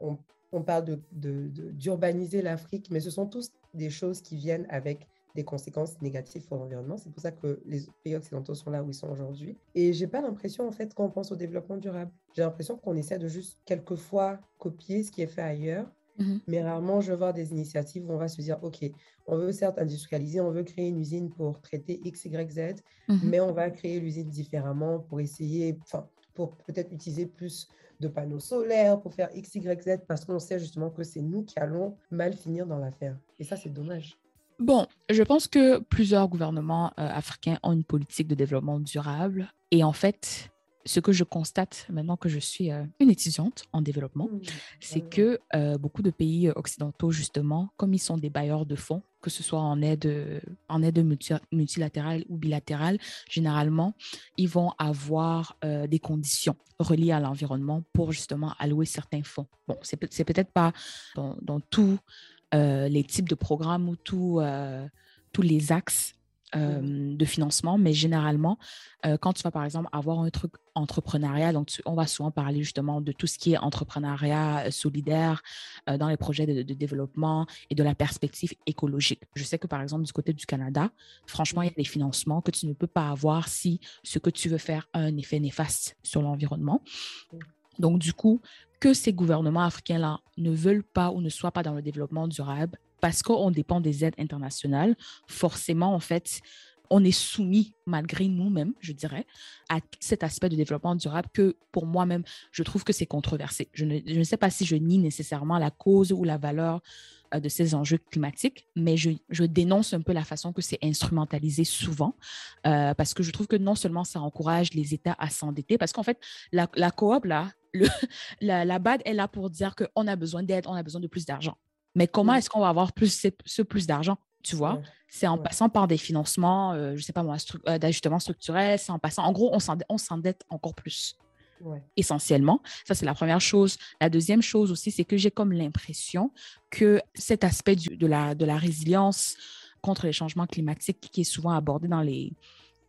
on, parle d'urbaniser l'Afrique, mais ce sont tous des choses qui viennent avec des conséquences négatives pour l'environnement. C'est pour ça que les pays occidentaux sont là où ils sont aujourd'hui. Et j'ai pas l'impression, en fait, quand on pense au développement durable, j'ai l'impression qu'on essaie de juste quelquefois copier ce qui est fait ailleurs. Mhm. Mais rarement, je veux voir des initiatives où on va se dire, OK, on veut certes industrialiser, on veut créer une usine pour traiter X, Y, Z, Mhm. mais on va créer l'usine différemment pour essayer, enfin, pour peut-être utiliser plus de panneaux solaires, pour faire X, Y, Z, parce qu'on sait justement que c'est nous qui allons mal finir dans l'affaire. Et ça, c'est dommage. Bon, je pense que plusieurs gouvernements euh, africains ont une politique de développement durable. Et en fait, ce que je constate maintenant que je suis euh, une étudiante en développement, Hmm, c'est ouais. que euh, beaucoup de pays occidentaux, justement, comme ils sont des bailleurs de fonds, que ce soit en aide, en aide multi- multilatérale ou bilatérale, généralement, ils vont avoir euh, des conditions reliées à l'environnement pour justement allouer certains fonds. Bon, c'est peut- c'est peut-être pas dans, dans tous euh, les types de programmes ou tous euh, tous les axes euh, de financement, mais généralement, euh, quand tu vas par exemple avoir un truc entrepreneuriat, donc tu- on va souvent parler justement de tout ce qui est entrepreneuriat solidaire euh, dans les projets de, de développement et de la perspective écologique. Je sais que par exemple du côté du Canada, franchement, il y a des financements que tu ne peux pas avoir si ce que tu veux faire a un effet néfaste sur l'environnement. Donc du coup, que ces gouvernements africains-là ne veulent pas ou ne soient pas dans le développement durable, parce qu'on dépend des aides internationales, forcément, en fait, on est soumis, malgré nous-mêmes, je dirais, à cet aspect de développement durable que, pour moi-même, je trouve que c'est controversé. Je ne, je ne sais pas si je nie nécessairement la cause ou la valeur de ces enjeux climatiques, mais je, je dénonce un peu la façon que c'est instrumentalisé souvent, euh, parce que je trouve que non seulement ça encourage les États à s'endetter, parce qu'en fait, la, la coop, là, *laughs* le, la, la BAD est là pour dire qu'on a besoin d'aide, on a besoin de plus d'argent. Mais comment Mhm. est-ce qu'on va avoir plus, ce, plus d'argent, tu vois? Ouais. C'est en Ouais. passant par des financements, euh, je sais pas moi, stru- euh, d'ajustement structurel, c'est en passant, en gros, on s'endette encore plus Ouais. essentiellement. Ça, c'est la première chose. La deuxième chose aussi, c'est que j'ai comme l'impression que cet aspect du- de, la, de la résilience contre les changements climatiques qui est souvent abordé dans les,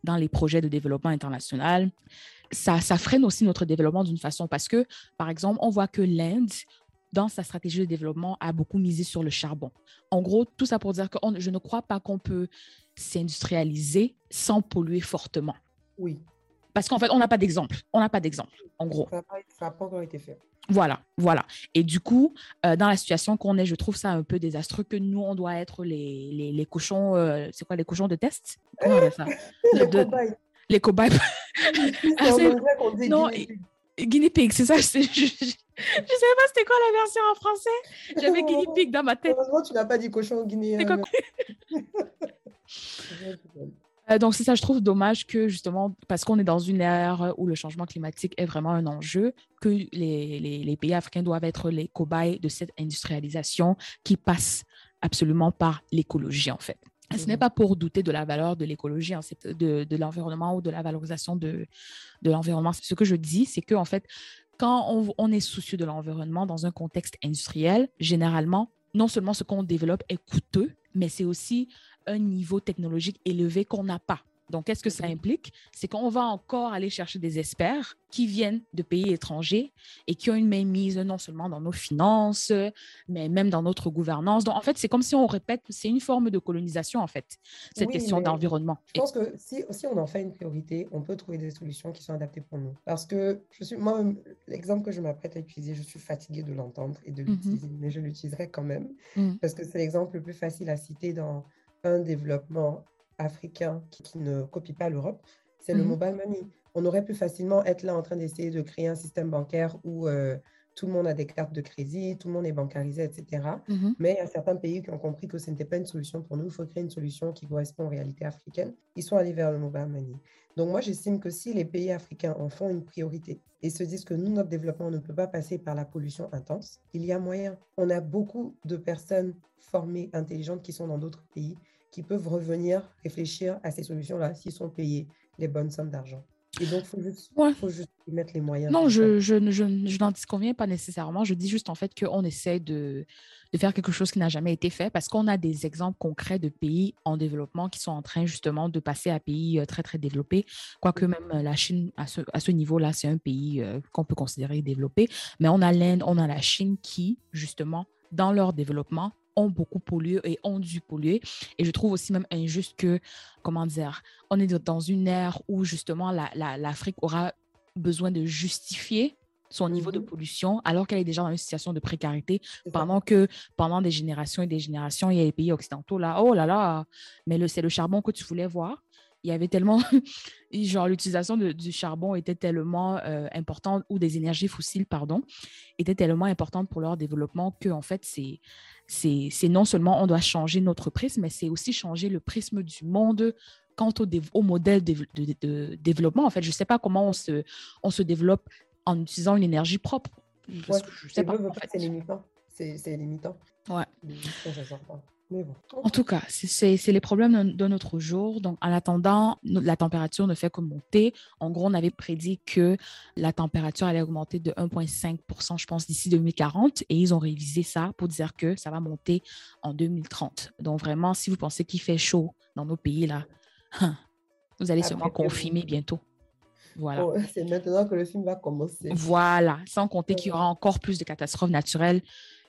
dans les projets de développement international, ça, ça freine aussi notre développement d'une façon parce que, par exemple, on voit que l'Inde, dans sa stratégie de développement, a beaucoup misé sur le charbon. En gros, tout ça pour dire que on- je ne crois pas qu'on peut s'industrialiser sans polluer fortement. Oui, Parce qu'en fait, on n'a pas d'exemple. On n'a pas d'exemple, en gros. ça n'a pas, encore été fait. Voilà, voilà. Et du coup, euh, dans la situation qu'on est, je trouve ça un peu désastreux que nous, on doit être les, les, les cochons, euh, c'est quoi, les cochons de test? Comment on appelle ça? *laughs* Les de- cobayes. Les cobayes. C'est Ah, dit non, guinea pig. Guinea pig, c'est ça? *laughs* Je, je, je, je savais pas c'était quoi la version en français. J'avais guinea pig dans ma tête. Heureusement, tu n'as pas dit cochon guinéen. C'est quoi *laughs* Euh, donc, c'est ça, je trouve dommage que justement, parce qu'on est dans une ère où le changement climatique est vraiment un enjeu, que les, les, les pays africains doivent être les cobayes de cette industrialisation qui passe absolument par l'écologie, en fait. Ce n'est Mhm. pas pour douter de la valeur de l'écologie, hein, de, de l'environnement ou de la valorisation de, de l'environnement. Ce que je dis, c'est que en fait, quand on, on est soucieux de l'environnement dans un contexte industriel, généralement, non seulement ce qu'on développe est coûteux, mais c'est aussi un niveau technologique élevé qu'on n'a pas. Donc, qu'est-ce que ça Mhm. implique? C'est qu'on va encore aller chercher des experts qui viennent de pays étrangers et qui ont une mainmise non seulement dans nos finances, mais même dans notre gouvernance. Donc, en fait, c'est comme si on répète, c'est une forme de colonisation, en fait, cette Oui, question d'environnement. Je pense que si, si on en fait une priorité, on peut trouver des solutions qui sont adaptées pour nous. Parce que je suis, moi, l'exemple que je m'apprête à utiliser, je suis fatiguée de l'entendre et de Mhm. l'utiliser, mais je l'utiliserai quand même. Mm. Parce que c'est l'exemple le plus facile à citer dans un développement africain qui, qui ne copie pas l'Europe, c'est le Mhm. mobile money. On aurait pu facilement être là en train d'essayer de créer un système bancaire où euh, tout le monde a des cartes de crédit, tout le monde est bancarisé, etc. Mhm. Mais il y a certains pays qui ont compris que ce n'était pas une solution pour nous. Il faut créer une solution qui correspond aux réalités africaines. Ils sont allés vers le mobile money. Donc moi, j'estime que si les pays africains en font une priorité et se disent que nous, notre développement ne peut pas passer par la pollution intense, il y a moyen. On a beaucoup de personnes formées, intelligentes qui sont dans d'autres pays qui peuvent revenir réfléchir à ces solutions-là s'ils sont payés les bonnes sommes d'argent. Et donc, il faut Ouais. faut juste y mettre les moyens. Non, je, je, je, je n'en disconviens pas nécessairement. Je dis juste en fait qu'on essaie de, de faire quelque chose qui n'a jamais été fait parce qu'on a des exemples concrets de pays en développement qui sont en train justement de passer à pays euh, très, très développés. Quoique même euh, la Chine, à ce, à ce niveau-là, c'est un pays euh, qu'on peut considérer développé. Mais on a l'Inde, on a la Chine qui, justement, dans leur développement, ont beaucoup pollué et ont dû polluer. Et je trouve aussi même injuste que, comment dire, on est dans une ère où justement la- la- l'Afrique aura besoin de justifier son niveau de Mhm. pollution alors qu'elle est déjà dans une situation de précarité pendant que pendant des générations et des générations, il y a les pays occidentaux là, oh là là, mais le, c'est le charbon que tu voulais voir. Il y avait tellement, *laughs* genre l'utilisation du charbon était tellement euh, importante, ou des énergies fossiles, pardon, était tellement importante pour leur développement que en fait, c'est, c'est, non seulement on doit changer notre prisme, mais c'est aussi changer le prisme du monde quant au, modèle de, de- de développement. En fait, je ne sais pas comment on se, on se développe en utilisant une énergie propre. Ouais, je c'est sais pas. limitant. C'est limitant. Ouais. Pas. Mais bon. En tout cas, c'est- les problèmes de, notre jour. Donc, en attendant, la température ne fait que monter. En gros, on avait prédit que la température allait augmenter de 1,5% je pense, d'ici 2040. Et ils ont révisé ça pour dire que ça va monter en 2030. Donc, vraiment, si vous pensez qu'il fait chaud dans nos pays, là, hein, vous allez sûrement Après, confirmer bientôt. Voilà. Bon, c'est maintenant que le film va commencer. Voilà. Sans compter qu'il y aura encore plus de catastrophes naturelles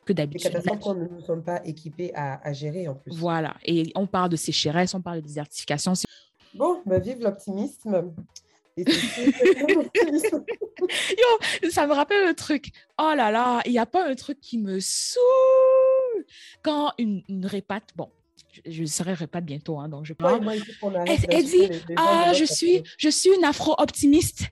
que d'habitude. catastrophes qu'on ne nous sommes pas équipés à, à gérer en plus. Voilà. Et on parle de sécheresse, on parle de désertification. Bon, bah, vive l'optimisme. *laughs* Yo, ça me rappelle un truc. Oh là là, il n'y a pas un truc qui me saoule quand une, une répate, bon, je, je serai répate bientôt, hein, donc je Moi, parle. moi, qu'on arrête Elle, elle dit, ah, je suis, je suis une afro-optimiste.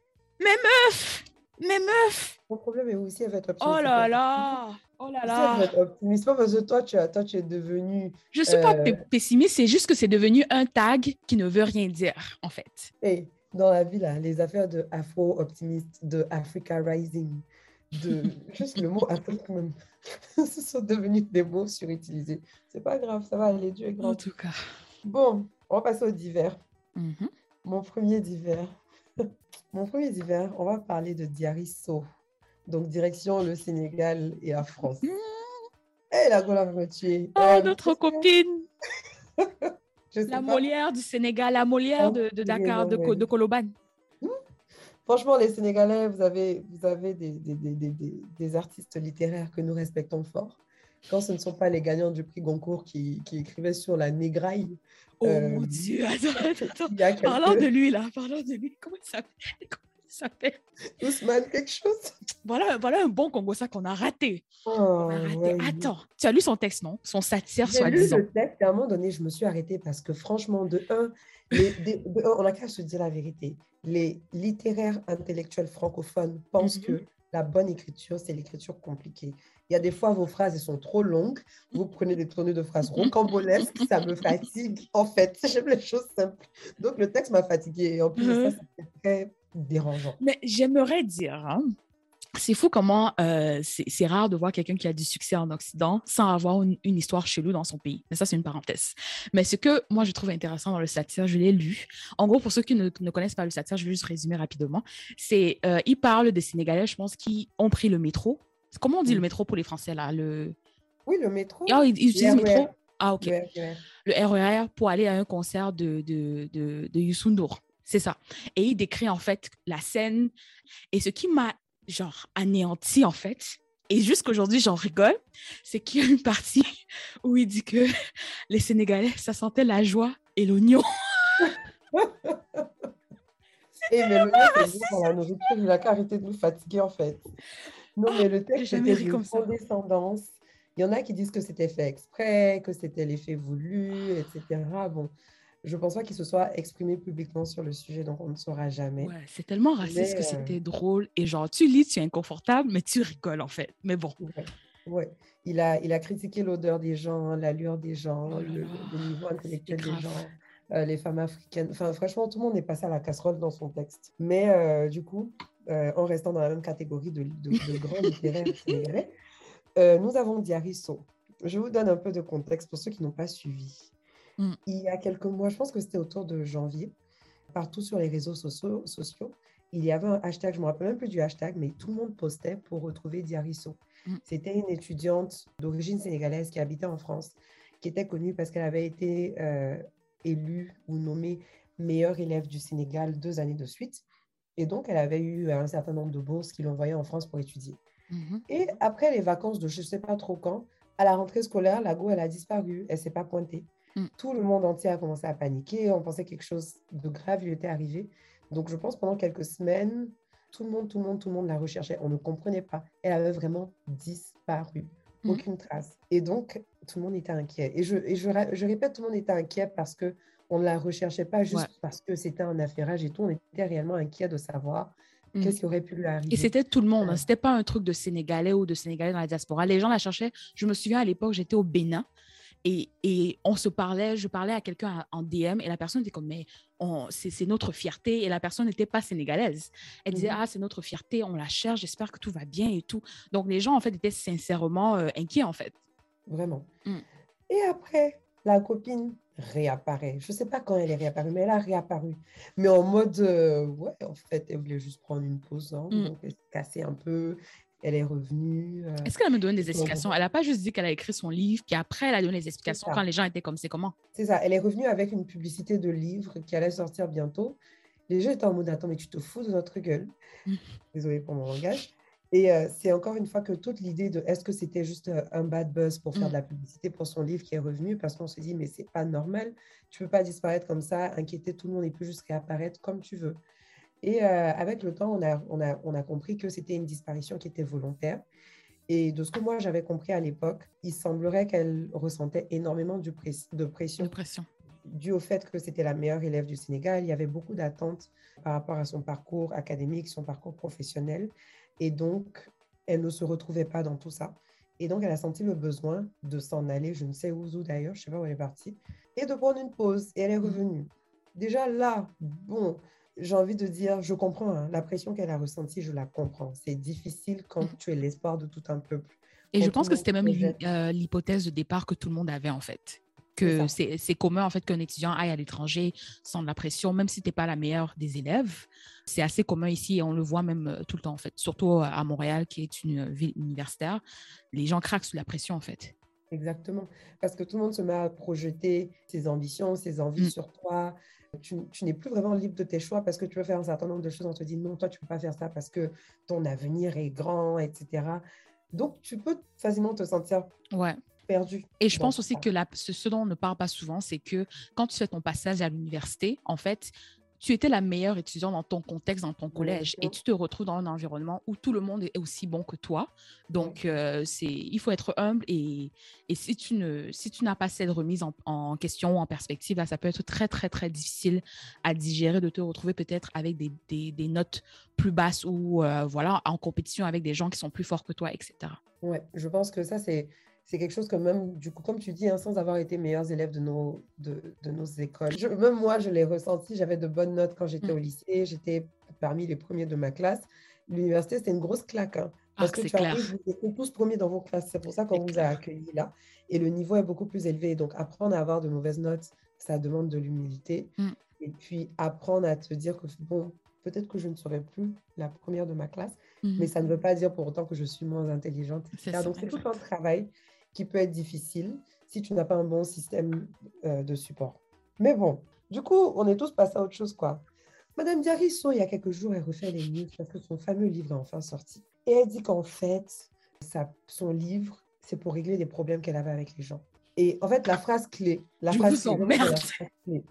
Mais meuf, mais meuf, Mon problème est aussi, elle va être optimiste. oh là là, oh là là. être optimiste, pas parce que toi, tu, as, toi, tu es devenu. Je suis pas Euh, pe- pessimiste, c'est juste que c'est devenu un tag qui ne veut rien dire, en fait. Hey, dans la vie, là, les affaires de afro-optimiste, de Africa Rising, de *laughs* juste le mot Afrique *laughs* même, ce sont devenus des mots surutilisés. C'est pas grave, ça va aller, Dieu est En grand. tout cas. Bon, on va passer au divers. Mhm. Mon premier divers. *laughs* Mon premier divers, on va parler de Diarisso. Donc, direction le Sénégal et la France. Mm. Hé, la Gola va me tuer. Oh, Euh, notre copine, *laughs* je sais la pas. Molière du Sénégal, la Molière Oh, de, de Dakar, de, de Koloban. Franchement, les Sénégalais, vous avez, vous avez des, des, des, des, des- des artistes littéraires que nous respectons fort. Quand ce ne sont pas les gagnants du prix Goncourt qui, qui écrivaient sur la négraille. Oh Euh, mon Dieu, attends, *laughs* attends, Parlons de lui là, parlons de lui. Comment il s'appelle? *laughs* s'appelle Ousmane, quelque chose? voilà, voilà un bon Congo ça qu'on a raté. Oh, On a raté. ouais. Attends, tu as lu son texte, non? Son satire, J'ai lu soi-disant. le texte et à un moment donné, je me suis arrêtée parce que franchement, de un, les- des- de un, on a qu'à se dire la vérité. Les littéraires intellectuels francophones pensent Mhm. que la bonne écriture, c'est l'écriture compliquée. Il y a des fois, vos phrases, elles sont trop longues. Vous prenez des tournées de phrases rocambolesques, ça me fatigue. En fait, *laughs* j'aime les choses simples. Donc, le texte m'a fatiguée. En plus ça, Mhm. c'était très dérangeant. Mais j'aimerais dire, hein, c'est fou comment euh, c'est rare de voir quelqu'un qui a du succès en Occident sans avoir une, une histoire chelou dans son pays. Mais ça, c'est une parenthèse. Mais ce que moi, je trouve intéressant dans le satire, je l'ai lu. En gros, pour ceux qui ne, ne connaissent pas le satire, je vais juste résumer rapidement. C'est, euh, il parle des Sénégalais, je pense, qui ont pris le métro. Comment on dit Mhm. le métro pour les Français, là le... Oui, le métro. Ah, ils, ils utilisent le métro? Ah, ok. Le RER. Le RER pour aller à un concert de, de, de, de Youssou N'Dour. C'est ça. Et il décrit en fait la scène. Et ce qui m'a, genre, anéanti en fait, et jusqu'aujourd'hui j'en rigole, c'est qu'il y a une partie *laughs* où il dit que *laughs* les Sénégalais, ça sentait la joie et l'oignon. *laughs* Et mais le mec, c'est dans la nourriture, il a qu'à arrêter de nous fatiguer en fait. Non, mais le texte était ça. condescendance. Il y en a qui disent que c'était fait exprès, que c'était l'effet voulu, etc. Bon, Je pense pas qu'il se soit exprimé publiquement sur le sujet, donc on ne saura jamais. Ouais, c'est tellement raciste que euh, c'était drôle. Et genre, tu lis, tu es inconfortable, mais tu rigoles en fait. Mais bon. Ouais. ouais. Il, a, il a critiqué l'odeur des gens, l'allure des gens, Oh là le, là, le niveau intellectuel des gens, euh, les femmes africaines. Enfin, franchement, tout le monde est passé à la casserole dans son texte. Mais euh, du coup, en restant dans la même catégorie de, de, de grands littéraires sénégalais, nous avons Diarisso. Je vous donne un peu de contexte pour ceux qui n'ont pas suivi. Mm. Il y a quelques mois, je pense que c'était autour de janvier, partout sur les réseaux sociaux, sociaux, il y avait un hashtag, je ne me rappelle même plus du hashtag, mais tout le monde postait pour retrouver Diarisso. Mm. C'était une étudiante d'origine sénégalaise qui habitait en France, qui était connue parce qu'elle avait été euh, élue ou nommée meilleure élève du Sénégal deux années de suite. Et donc, elle avait eu un certain nombre de bourses qui l'envoyaient en France pour étudier. Mhm. Et après les vacances de je ne sais pas trop quand, à la rentrée scolaire, la go, elle a disparu. Elle ne s'est pas pointée. Mm. Tout le monde entier a commencé à paniquer. On pensait que quelque chose de grave lui était arrivé. Donc, je pense pendant quelques semaines, tout le monde, tout le monde, tout le monde la recherchait. On ne comprenait pas. Elle avait vraiment disparu. Mm. Aucune trace. Et donc, tout le monde était inquiet. Et je, et je, ra- je répète, tout le monde était inquiet parce que on ne la recherchait pas juste Ouais. parce que c'était un affairage et tout. On était réellement inquiet de savoir Mm. qu'est-ce qui aurait pu lui arriver. Et c'était tout le monde. hein. C'était pas un truc de Sénégalais ou de Sénégalais dans la diaspora. Les gens la cherchaient. Je me souviens à l'époque, j'étais au Bénin et, et on se parlait. Je parlais à quelqu'un en DM et la personne était comme, mais c'est notre fierté. Et la personne n'était pas sénégalaise. Elle disait, Mhm. ah, c'est notre fierté, on la cherche, j'espère que tout va bien et tout. Donc les gens, en fait, étaient sincèrement euh, inquiets, en fait. Vraiment. Mm. Et après, la copine réapparaît. Je ne sais pas quand elle est réapparue, mais elle a réapparu. Mais en mode, euh, ouais, en fait, elle voulait juste prendre une pause. hein. Mm. Donc, elle s'est cassée un peu. Elle est revenue. euh, Est-ce qu'elle me donne des explications? Elle n'a pas juste dit qu'elle a écrit son livre, puis après, elle a donné des explications quand les gens étaient comme c'est comment? C'est ça. Elle est revenue avec une publicité de livre qui allait sortir bientôt. Les gens étaient en mode, attends, mais tu te fous de notre gueule. *laughs* Désolée pour mon langage. Et euh, c'est encore une fois que toute l'idée de est-ce que c'était juste euh, un bad buzz pour faire Mm. de la publicité pour son livre qui est revenu? Parce qu'on se dit, mais c'est pas normal. Tu peux pas disparaître comme ça, inquiéter tout le monde et puis juste réapparaître comme tu veux. Et euh, avec le temps, on a, on, a, on a compris que c'était une disparition qui était volontaire. Et de ce que moi j'avais compris à l'époque, il semblerait qu'elle ressentait énormément de, press- de pression De pression. dû au fait que c'était la meilleure élève du Sénégal. Il y avait beaucoup d'attentes par rapport à son parcours académique, son parcours professionnel. Et donc, elle ne se retrouvait pas dans tout ça. Et donc, elle a senti le besoin de s'en aller, je ne sais où, où d'ailleurs, je ne sais pas où elle est partie, et de prendre une pause. Et elle est Mhm. revenue. Déjà là, bon, j'ai envie de dire, je comprends hein, la pression qu'elle a ressentie, je la comprends. C'est difficile quand Mhm. tu es l'espoir de tout un peuple. Et Quand je pense que c'était même euh, l'hypothèse de départ que tout le monde avait en fait. C'est Que c'est commun en fait qu'un étudiant aille à l'étranger sans de la pression, même si tu n'es pas la meilleure des élèves. C'est assez commun ici et on le voit même euh, tout le temps en fait. Surtout euh, à Montréal qui est une ville universitaire. Les gens craquent sous la pression en fait. Exactement. Parce que tout le monde se met à projeter ses ambitions, ses envies Mm. sur toi. Tu, tu n'es plus vraiment libre de tes choix parce que tu veux faire un certain nombre de choses. On te dit non, toi, tu ne peux pas faire ça parce que ton avenir est grand, etc. Donc, tu peux facilement te sentir Ouais. perdu. Et je pense aussi ça. que la- ce, ce dont on ne parle pas souvent, c'est que quand tu fais ton passage à l'université, en fait, tu étais la meilleure étudiante dans ton contexte, dans ton collège, et tu te retrouves dans un environnement où tout le monde est aussi bon que toi. Donc, euh, c'est, il faut être humble et, et si tu ne, si tu n'as pas cette remise en, en question ou en perspective, là, ça peut être très, très, très difficile à digérer de te retrouver peut-être avec des, des- des notes plus basses ou euh, voilà, en compétition avec des gens qui sont plus forts que toi, etc. Ouais, je pense que ça, c'est, c'est quelque chose que même, du coup, comme tu dis, hein, sans avoir été meilleurs élèves de nos, de, de nos écoles, je- même moi, je l'ai ressenti, j'avais de bonnes notes quand j'étais Mm. au lycée, j'étais parmi les premiers de ma classe. L'université, c'était une grosse claque. hein, Ah, parce que tu arrives, vous êtes tous premiers dans vos classes. C'est pour ça qu'on vous a accueillis là. Et le niveau est beaucoup plus élevé. Donc, apprendre à avoir de mauvaises notes, ça demande de l'humilité. Mm. Et puis, apprendre à te dire que, bon, peut-être que je ne serai plus la première de ma classe, Mhm. mais ça ne veut pas dire pour autant que je suis moins intelligente. Etc. Donc, c'est tout un travail qui peut être difficile si tu n'as pas un bon système euh, de support. Mais bon, du coup, on est tous passés à autre chose, quoi. Madame Diarisso, il y a quelques jours, elle refait les news parce que son fameux livre est enfin sorti. Et elle dit qu'en fait, sa- son livre, c'est pour régler des problèmes qu'elle avait avec les gens. Et en fait, la phrase clé, la Je phrase clé, la phrase clé,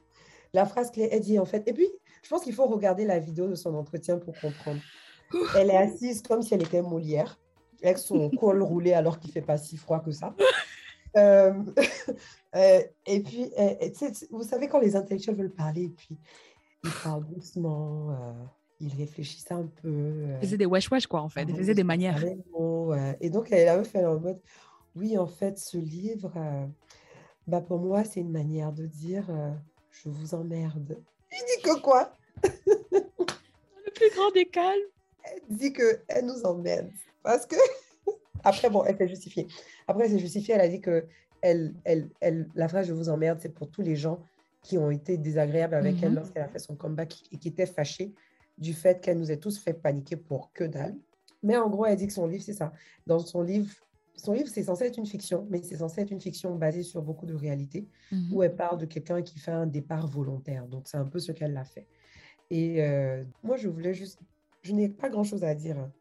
la phrase clé, elle dit en fait, et puis, je pense qu'il faut regarder la vidéo de son entretien pour comprendre. Elle est assise comme si elle était Molière, avec son *laughs* col roulé alors qu'il fait pas si froid que ça. Euh, *laughs* euh, et puis, vous savez, quand les intellectuels veulent parler, puis ils parlent doucement, ils réfléchissent un peu. Ils faisaient des wesh-wesh, quoi, en fait. Ils faisaient des manières. Et donc, elle avait fait en mode, oui, en fait, ce livre, bah, pour moi, c'est une manière de dire, je vous emmerde. Il dit que quoi? *laughs* Le plus grand des calmes. Elle dit qu'elle nous emmerde. Parce que *laughs* après, bon, elle s'est justifiée. Après, elle s'est justifiée, elle a dit que elle, elle, elle, la phrase Je vous emmerde, c'est pour tous les gens qui ont été désagréables avec elle mhm. lorsqu'elle a fait son comeback et qui étaient fâchés du fait qu'elle nous ait tous fait paniquer pour que dalle. Mais en gros, elle dit que son livre, c'est ça. Dans son livre, son livre, c'est censé être une fiction, mais c'est censé être une fiction basée sur beaucoup de réalité, mhm. où elle parle de quelqu'un qui fait un départ volontaire. Donc, c'est un peu ce qu'elle a fait. Et euh, moi, je voulais juste... Je n'ai pas grand-chose à dire hein.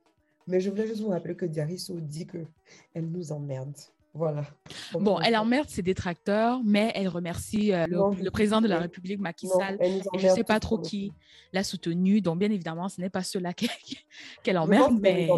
Mais je voulais juste vous rappeler que Diarisso dit qu'elle nous emmerde. Voilà. Bon, elle emmerde ses détracteurs, mais elle remercie euh, le, président de la République, Macky Sall. je ne sais pas trop qui l'a soutenu. Donc, bien évidemment, ce n'est pas ceux-là *laughs* qu'elle emmerde. Mais,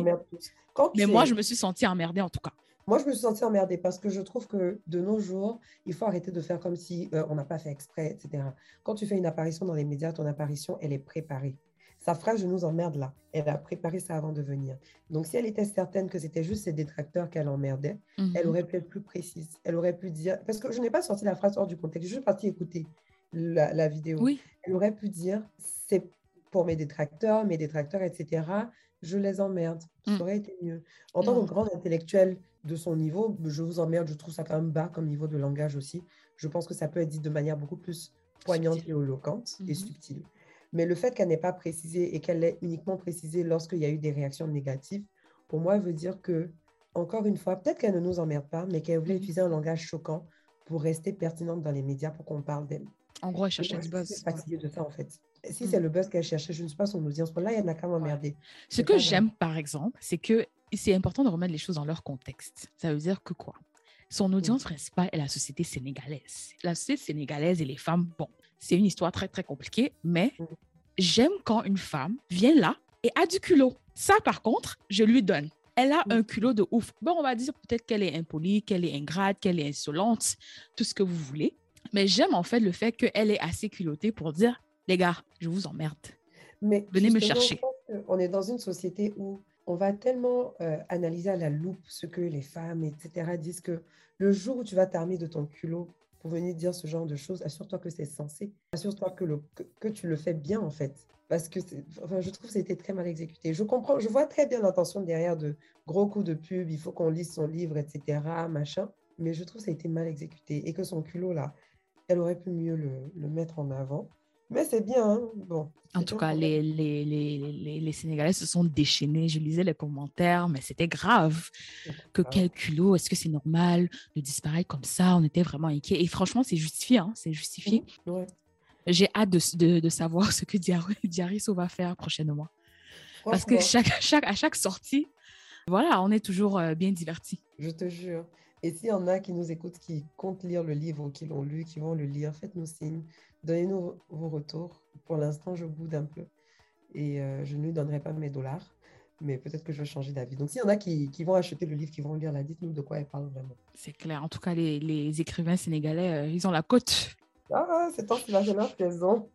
mais moi, je me suis sentie emmerdée en tout cas. Moi, je me suis sentie emmerdée parce que je trouve que de nos jours, il faut arrêter de faire comme si euh, on n'a pas fait exprès, etc. Quand tu fais une apparition dans les médias, ton apparition, elle est préparée. Sa phrase Je nous emmerde là. Elle a préparé ça avant de venir. Donc, si elle était certaine que c'était juste ses détracteurs qu'elle emmerdait, elle mhm. aurait pu être plus précise. Elle aurait pu dire. Parce que je n'ai pas sorti la phrase hors du contexte. Je suis partie écouter la, vidéo. Oui. Elle aurait pu dire C'est pour mes détracteurs, mes détracteurs, etc. Je les emmerde. Ça mm. aurait été mieux. En tant que mm. grande intellectuelle de son niveau, je vous emmerde. Je trouve ça quand même bas comme niveau de langage aussi. Je pense que ça peut être dit de manière beaucoup plus poignante et éloquente et mhm. subtile. Mais le fait qu'elle n'ait pas précisé et qu'elle l'ait uniquement précisé lorsqu'il y a eu des réactions négatives, pour moi, veut dire que, encore une fois, peut-être qu'elle ne nous emmerde pas, mais qu'elle voulait mhm. utiliser un langage choquant pour rester pertinente dans les médias pour qu'on parle d'elle. En gros, elle cherchait du buzz. Je fatiguée de ça, en fait. Si c'est mhm. le buzz qu'elle cherchait, je ne suis pas son audience. Là, elle n'a qu'à m'emmerder. Ce que j'aime, par exemple, c'est que c'est important de remettre les choses dans leur contexte. Ça veut dire que quoi? Son audience principale est la société sénégalaise. La société sénégalaise et les femmes, bon, c'est une histoire très, très compliquée, mais mm. j'aime quand une femme vient là et a du culot. Ça, par contre, je lui donne. Elle a un culot de ouf. Bon, on va dire peut-être qu'elle est impolie, qu'elle est ingrate, qu'elle est insolente, tout ce que vous voulez. Mais j'aime en fait le fait qu'elle est assez culottée pour dire, les gars, je vous emmerde. Mais Venez me chercher. On est dans une société où on va tellement euh, analyser à la loupe ce que les femmes, etc., disent que le jour où tu vas t'armer de ton culot pour venir dire ce genre de choses, assure-toi que c'est censé. Assure-toi que, que, tu le fais bien, en fait. Parce que enfin, je trouve que été très mal exécuté. Je comprends, je vois très bien l'intention derrière de gros coups de pub, il faut qu'on lise son livre, etc., machin. Mais je trouve que ça a été mal exécuté et que son culot, là, elle aurait pu mieux le mettre en avant. Mais c'est bien. Hein. Bon, en tout cas, les, les, les, les, Sénégalais se sont déchaînés. Je lisais les commentaires, mais c'était grave. Que quel culot, est-ce que c'est normal de disparaître comme ça? On était vraiment inquiets. Et franchement, c'est justifié. Hein, c'est justifié. Mmh, J'ai hâte de, de, savoir ce que *laughs* Diarisso va faire prochainement. Parce que chaque, chaque, à chaque sortie, voilà, on est toujours euh, bien divertis. Je te jure. Et s'il y en a qui nous écoutent, qui comptent lire le livre ou qui l'ont lu, qui vont le lire, faites-nous signe. Donnez-nous vos retours. Pour l'instant, je boude un peu et euh, je ne lui donnerai pas mes dollars, mais peut-être que je vais changer d'avis. Donc, s'il y en a qui, vont acheter le livre, qui vont lire là, dites-nous de quoi elle parle vraiment. C'est clair. En tout cas, les, écrivains sénégalais, euh, ils ont la cote. Ah, c'est tant qu'ils leur qu'elles ont.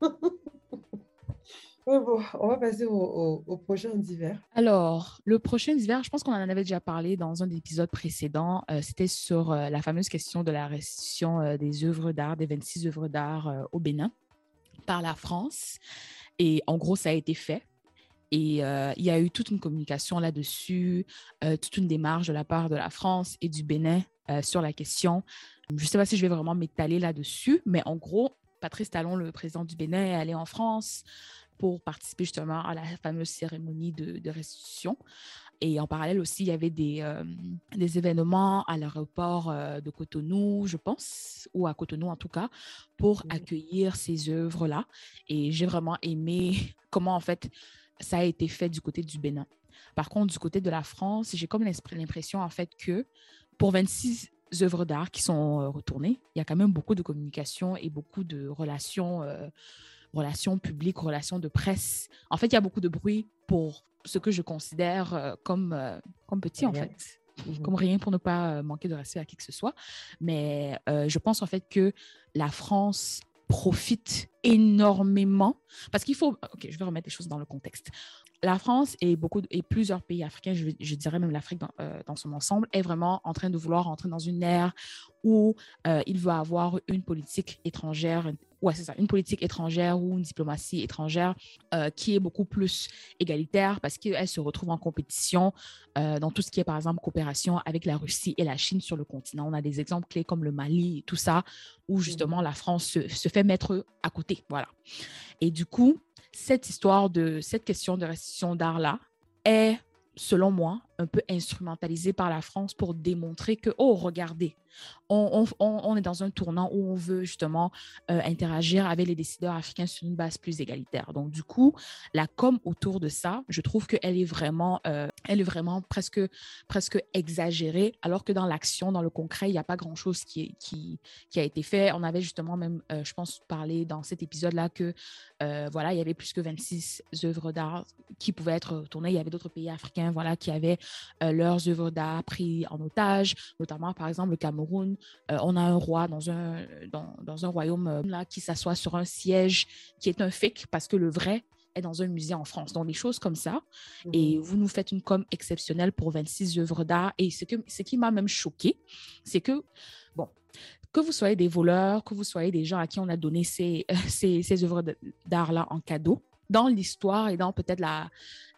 On va passer au, prochain d'hiver. Alors, le prochain d'hiver, je pense qu'on en avait déjà parlé dans un épisode précédent. Euh, c'était sur euh, la fameuse question de la restitution euh, des œuvres d'art, des 26 œuvres d'art au Bénin par la France. Et en gros, ça a été fait. Et il y a eu toute une communication là-dessus, toute une démarche de la part de la France et du Bénin sur la question. Je ne sais pas si je vais vraiment m'étaler là-dessus, mais en gros, Patrice Talon, le président du Bénin, est allé en France pour participer justement à la fameuse cérémonie de, restitution. Et en parallèle aussi, il y avait des, euh, des événements à l'aéroport euh, de Cotonou, je pense, ou à Cotonou en tout cas, pour accueillir ces œuvres-là. Et j'ai vraiment aimé *laughs* comment en fait ça a été fait du côté du Bénin. Par contre, du côté de la France, j'ai comme l'impression en fait que pour 26 œuvres d'art qui sont euh, retournées, il y a quand même beaucoup de communication et beaucoup de relations relations publiques, relations de presse. En fait, il y a beaucoup de bruit pour ce que je considère euh, comme, euh, comme petit, en fait. mmh *laughs* comme rien pour ne pas manquer de respect à qui que ce soit. Mais je pense en fait que la France profite énormément parce qu'il faut. Ok, je vais remettre les choses dans le contexte la France et, beaucoup, et plusieurs pays africains, je, dirais même l'Afrique dans, euh, dans, son ensemble, est vraiment en train de vouloir entrer dans une ère où euh, il va avoir une politique étrangère, ouais, c'est ça, une politique étrangère ou une diplomatie étrangère euh, qui est beaucoup plus égalitaire parce qu'elle se retrouve en compétition dans tout ce qui est, par exemple, coopération avec la Russie et la Chine sur le continent. On a des exemples clés comme le Mali et tout ça, où justement la France se, se fait mettre à Voilà. Et du coup, cette histoire de cette question de restitution d'art-là est, selon moi, un peu instrumentalisée par la France pour démontrer que, oh, regardez, on, est dans un tournant où on veut justement euh, interagir avec les décideurs africains sur une base plus égalitaire. Donc, du coup, la com autour de ça, je trouve qu'elle est vraiment, euh, elle est vraiment presque, presque exagérée, alors que dans l'action, dans le concret, il n'y a pas grand-chose qui, qui, qui, a été fait. On avait justement même, euh, je pense, parlé dans cet épisode-là que, voilà, il y avait plus que 26 œuvres d'art qui pouvaient être tournées. Il y avait d'autres pays africains, voilà, qui avaient leurs œuvres d'art pris en otage, notamment, par exemple, le Cameroun euh, on a un roi dans un, dans, un royaume euh, là, qui s'assoit sur un siège qui est un fake parce que le vrai est dans un musée en France. Donc, des choses comme ça. Et mhm. vous nous faites une com exceptionnelle pour 26 œuvres d'art. Et ce, que, ce qui m'a même choqué, c'est que, bon, que vous soyez des voleurs, que vous soyez des gens à qui on a donné ces, *laughs* ces, ces œuvres d'art-là en cadeau, dans l'histoire et dans peut-être la,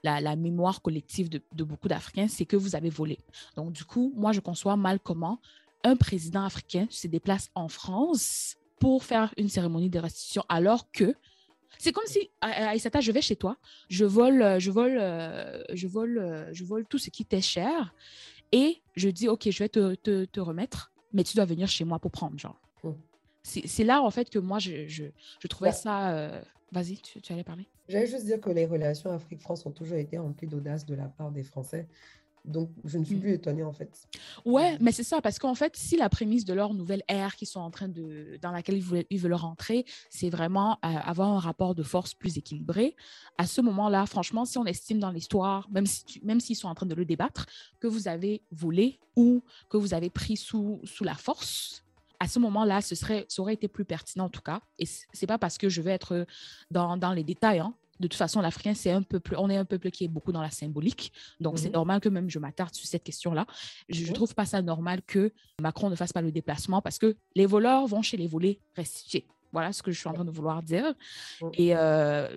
la, mémoire collective de, de beaucoup d'Africains, c'est que vous avez volé. Donc, du coup, moi, je conçois mal comment un président africain se déplace en France pour faire une cérémonie de restitution, alors que c'est comme si, Aïsata, je vais chez toi, je vole, euh, je vole, euh, je vole, euh, je vole tout ce qui t'est cher et je dis, OK, je vais te, te, te, remettre, mais tu dois venir chez moi pour prendre, genre. Hmm. C'est là, en fait, que moi, je, je, je trouvais bah ça... Vas-y, tu, tu allais parler. J'allais juste dire que les relations Afrique-France ont toujours été remplies d'audace de la part des Français. Donc, je ne suis mm. plus étonnée en fait. Ouais, mais c'est ça, parce qu'en fait, si la prémisse de leur nouvelle ère qu'ils sont en train de, dans laquelle ils veulent, ils veulent rentrer, c'est vraiment euh, avoir un rapport de force plus équilibré, à ce moment-là, franchement, si on estime dans l'histoire, même s'ils si même s'ils sont en train de le débattre, que vous avez volé ou que vous avez pris sous, sous la force, à ce moment-là, ce serait, ça aurait été plus pertinent en tout cas. Et c'est pas parce que je vais être dans, dans les détails, hein, de toute façon, l'Africain, c'est un peuple, on est un peuple qui est beaucoup dans la symbolique. Donc, c'est mhm. normal que même je m'attarde sur cette question-là. Je ne trouve pas ça normal que Macron ne fasse pas le déplacement parce que les voleurs vont chez les volés restitués. Voilà ce que je suis en train de vouloir dire. Et euh,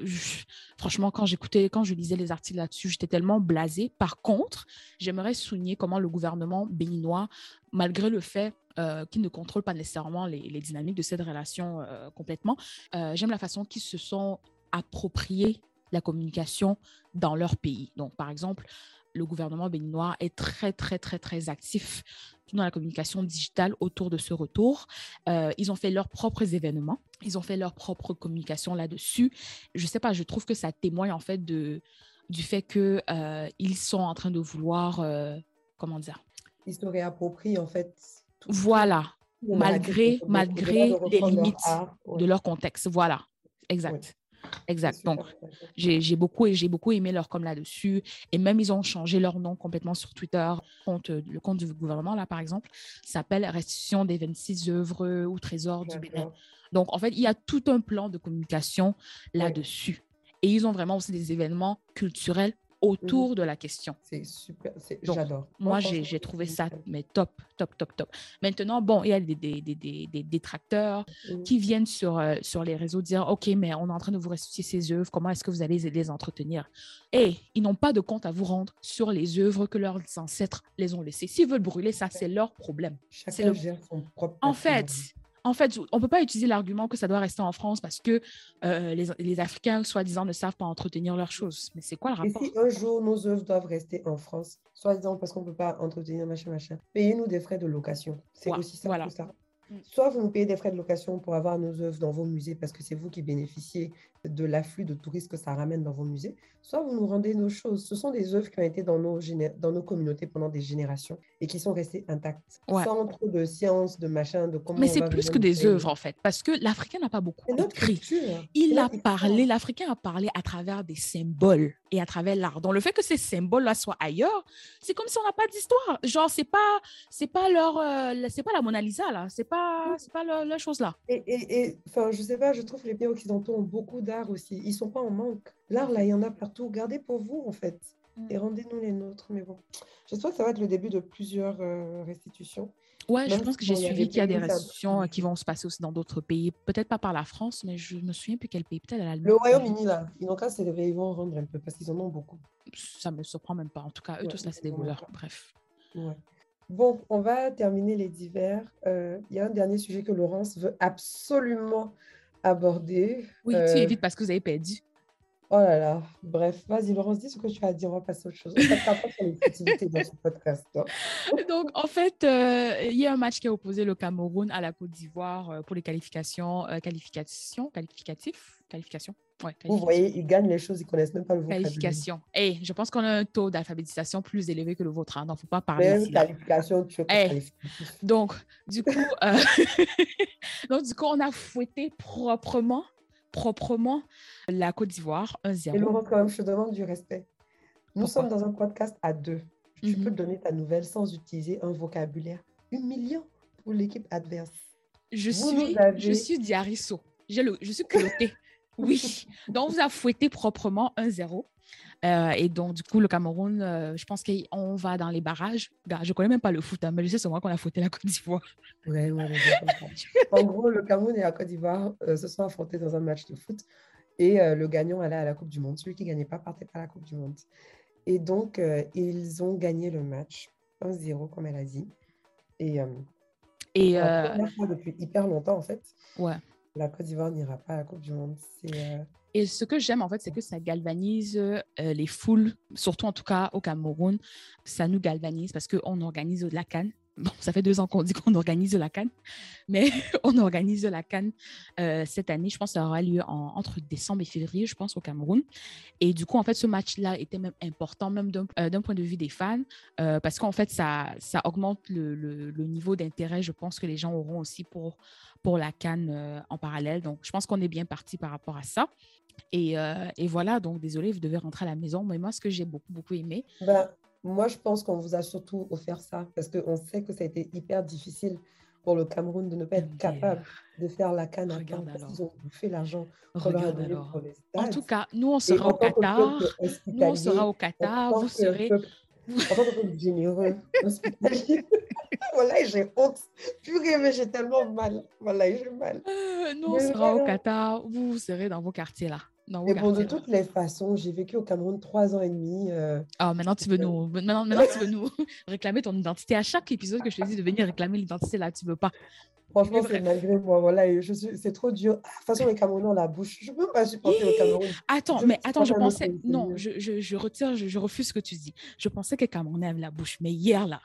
franchement, quand j'écoutais, quand je lisais les articles là-dessus, j'étais tellement blasée. Par contre, j'aimerais souligner comment le gouvernement béninois, malgré le fait euh, qu'il ne contrôle pas nécessairement les, dynamiques de cette relation euh, complètement, j'aime la façon qu'ils se sont approprier la communication dans leur pays. Donc, par exemple, le gouvernement béninois est très, très, très, très actif dans la communication digitale autour de ce retour. Euh, ils ont fait leurs propres événements, ils ont fait leur propre communication là-dessus. Je ne sais pas, je trouve que ça témoigne en fait de, du fait qu'ils euh, ils sont en train de vouloir, euh, comment dire? Ils se réapproprient en fait. Voilà, malgré, malgré les limites de leur contexte. Voilà, exact. Exact. Donc, j'ai beaucoup, beaucoup aimé leur com là-dessus. Et même, ils ont changé leur nom complètement sur Twitter. Le compte, du gouvernement, là, par exemple, s'appelle Restitution des 26 œuvres ou trésors du Bénin. Donc, en fait, il y a tout un plan de communication là-dessus. Et ils ont vraiment aussi des événements culturels autour mhm. de la question. C'est super, j'adore. Moi, j'ai trouvé ça mais top, top, top, top. Maintenant, bon, il y a des, des, des, des détracteurs mhm. qui viennent sur, euh, sur les réseaux dire, OK, mais on est en train de vous restituer ces œuvres, comment est-ce que vous allez les entretenir? Et ils n'ont pas de compte à vous rendre sur les œuvres que leurs ancêtres les ont laissées. S'ils veulent brûler, ça, c'est leur problème. Chacun gère son propre En fait, en fait, on ne peut pas utiliser l'argument que ça doit rester en France parce que euh, les, Africains, soi-disant, ne savent pas entretenir leurs choses. Mais c'est quoi le rapport Et si un jour nos œuvres doivent rester en France, soi-disant parce qu'on ne peut pas entretenir machin, machin, payez-nous des frais de location. C'est aussi ça voilà. ça. Soit vous nous payez des frais de location pour avoir nos œuvres dans vos musées parce que c'est vous qui bénéficiez de l'afflux de touristes que ça ramène dans vos musées, soit vous nous rendez nos choses. Ce sont des œuvres qui ont été dans nos, dans nos communautés pendant des générations et qui sont restées intactes. Sans trop de science, de machin, de comment. Mais c'est plus que des œuvres en fait, parce que l'Africain n'a pas beaucoup écrit. Il a parlé, l'Africain a parlé à travers des symboles. Et à travers l'art. Donc, le fait que ces symboles-là soient ailleurs, c'est comme si on n'a pas d'histoire. Genre, c'est pas, c'est pas leur, euh, c'est pas la Mona Lisa, là. C'est pas, c'est pas leur, chose, là. Et, et, enfin, je sais pas, je trouve que les pays occidentaux ont beaucoup d'art aussi. Ils sont pas en manque. L'art, là, il y en a partout. Gardez pour vous, en fait. Mm. Et rendez-nous les nôtres. Mais bon, j'espère que ça va être le début de plusieurs euh, restitutions. Ouais, je pense que j'ai suivi qu'il y a des restitutions qui vont se passer aussi dans d'autres pays. Peut-être pas par la France, mais je me souviens plus quel pays. Peut-être l'Allemagne. Le Royaume-Uni, là. Ils n'ont qu'à s'élever, ils vont rendre un peu parce qu'ils en ont beaucoup. Ça me surprend même pas. En tout cas, eux tous là, c'est des voleurs. Bref. Ouais. Bon, on va terminer les divers. Euh, il y a un dernier sujet que Laurence veut absolument aborder. Oui, tu évites parce que vous avez perdu. Oh là là. Bref, vas-y, Laurence, dis ce que tu as dit. On va passer à autre chose. On dans ce podcast. *laughs* Donc, en fait, euh, il y a un match qui a opposé le Cameroun à la Côte d'Ivoire euh, pour les qualifications, euh, qualifications, qualificatifs, qualifications. Ouais, Vous voyez, ils gagnent les choses, ils connaissent même pas le vocabulaire. Qualification. Et je pense qu'on a un taux d'alphabétisation plus élevé que le vôtre. Hein, donc, il ne faut pas parler. Même qualification, tu hey. Donc, du coup, *laughs* donc, du coup, on a fouetté proprement proprement la Côte d'Ivoire 1-0. Et Laurent, quand même, je te demande du respect. Nous sommes dans un podcast à deux. Tu peux mhm. donner ta nouvelle sans utiliser un vocabulaire humiliant pour l'équipe adverse. Je suis, je suis Diarisso. Le, je suis culotté. *laughs* oui. Donc, on vous a fouetté proprement 1-0. Euh, et donc, du coup, le Cameroun, euh, je pense qu'on va dans les barrages. Je ne connais même pas le foot, hein, mais je sais seulement qu'on a fouetté la Côte d'Ivoire. Ouais, ouais, en gros, le Cameroun et la Côte d'Ivoire euh, se sont affrontés dans un match de foot. Et le gagnant allait à la Coupe du Monde. Celui qui ne gagnait pas partait pas à la Coupe du Monde. Et donc, ils ont gagné le match 1-0, comme elle a dit. Et, et depuis hyper longtemps, en fait. Ouais. La Côte d'Ivoire n'ira pas à la Coupe du Monde. C'est et ce que j'aime, en fait, c'est que ça galvanise euh, les foules, surtout en tout cas au Cameroun. Ça nous galvanise parce qu'on organise la Cannes. Bon, ça fait deux ans qu'on dit qu'on organise la Cannes, mais *laughs* on organise la Cannes euh, cette année. Je pense que ça aura lieu entre décembre et février, je pense, au Cameroun. Et du coup, en fait, ce match-là était même important, même d'un euh, point de vue des fans, parce qu'en fait, ça, ça augmente le, niveau d'intérêt, je pense, que les gens auront aussi pour, pour la Cannes en parallèle. Donc, je pense qu'on est bien parti par rapport à ça. Euh, et, voilà, donc désolé, vous devez rentrer à la maison. Mais moi, ce que j'ai beaucoup, beaucoup aimé. Ben, moi, je pense qu'on vous a surtout offert ça parce qu'on sait que ça a été hyper difficile pour le Cameroun de ne pas être capable de faire la canne à temps parce qu'ils ont bouffé l'argent Regarde alors. En tout cas, nous, on sera au Qatar. Nous, on sera au Qatar. Vous serez. Tant que généreux, *laughs* *laughs* voilà, j'ai honte. Purée, mais j'ai tellement mal. Voilà, j'ai mal. Euh, nous, on sera au Qatar. Vous, vous serez dans vos quartiers là. Et bon, de toutes les façons, j'ai vécu au Cameroun trois ans et demi. Euh, ah, maintenant tu veux nous, maintenant, maintenant tu veux nous *laughs* réclamer ton identité. À chaque épisode que je te dis de venir réclamer l'identité là, tu veux pas. Franchement, c'est malgré moi. Voilà, je suis... c'est trop dur. Ah, de toute façon, les Camerounais ont la bouche. Je ne peux pas supporter le Cameroun. Attends, mais attends, je pensais. Non, je, je, je retire, je, je, refuse ce que tu dis. Je pensais que les Camerounais avaient la bouche. Mais hier, là,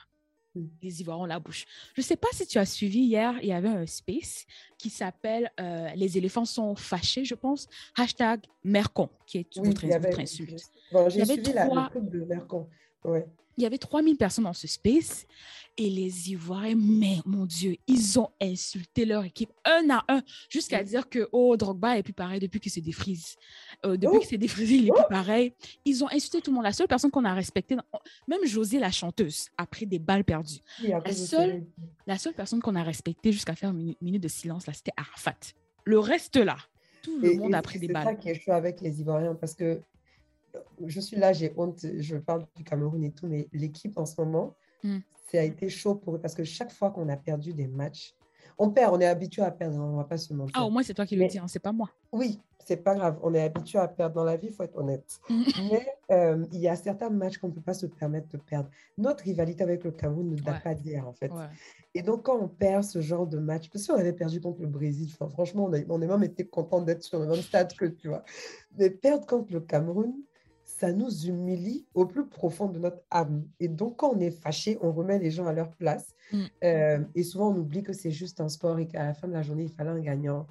les Ivoiriens ont la bouche. Je ne sais pas si tu as suivi hier, il y avait un space qui s'appelle euh, Les éléphants sont fâchés, je pense. Hashtag Mercon, qui est votre, insulte. j'ai suivi la, de Mercon. Ouais il y avait 3000 personnes dans ce space et les Ivoiriens, mais mon Dieu, ils ont insulté leur équipe un à un jusqu'à dire que oh, Drogba est plus pareil depuis qu'il s'est défrise. Euh, depuis oh. qu'il s'est défrisé, il est plus oh. pareil. Ils ont insulté tout le monde. La seule personne qu'on a respectée, même José la chanteuse, a pris des balles perdues. la, seule, la seule personne qu'on a respectée jusqu'à faire une minute de silence, là, c'était Arafat. Le reste là, tout le monde a pris des balles. C'est ça qui est chaud avec les Ivoiriens parce que je suis là, j'ai honte, je parle du Cameroun et tout, mais l'équipe en ce moment, mm. Ça a été chaud pour eux parce que chaque fois qu'on a perdu des matchs, on perd, on est habitué à perdre, on ne va pas se mentir. Ah, au moins, c'est toi qui le dis, hein, c'est pas moi. Oui, c'est pas grave, on est habitué à perdre dans la vie, il faut être honnête. *laughs* Mm. Mais euh, il y a certains matchs qu'on ne peut pas se permettre de perdre. Notre rivalité avec le Cameroun ne date pas d'hier, en fait. Et donc, quand on perd ce genre de match, parce qu'on avait perdu contre le Brésil, franchement, on, a, on a même été content d'être sur le même stade que tu vois. Mais perdre contre le Cameroun, ça nous humilie au plus profond de notre âme. Et donc, quand on est fâché, on remet les gens à leur place. Mm. Euh, et souvent, on oublie que c'est juste un sport et qu'à la fin de la journée, il fallait un gagnant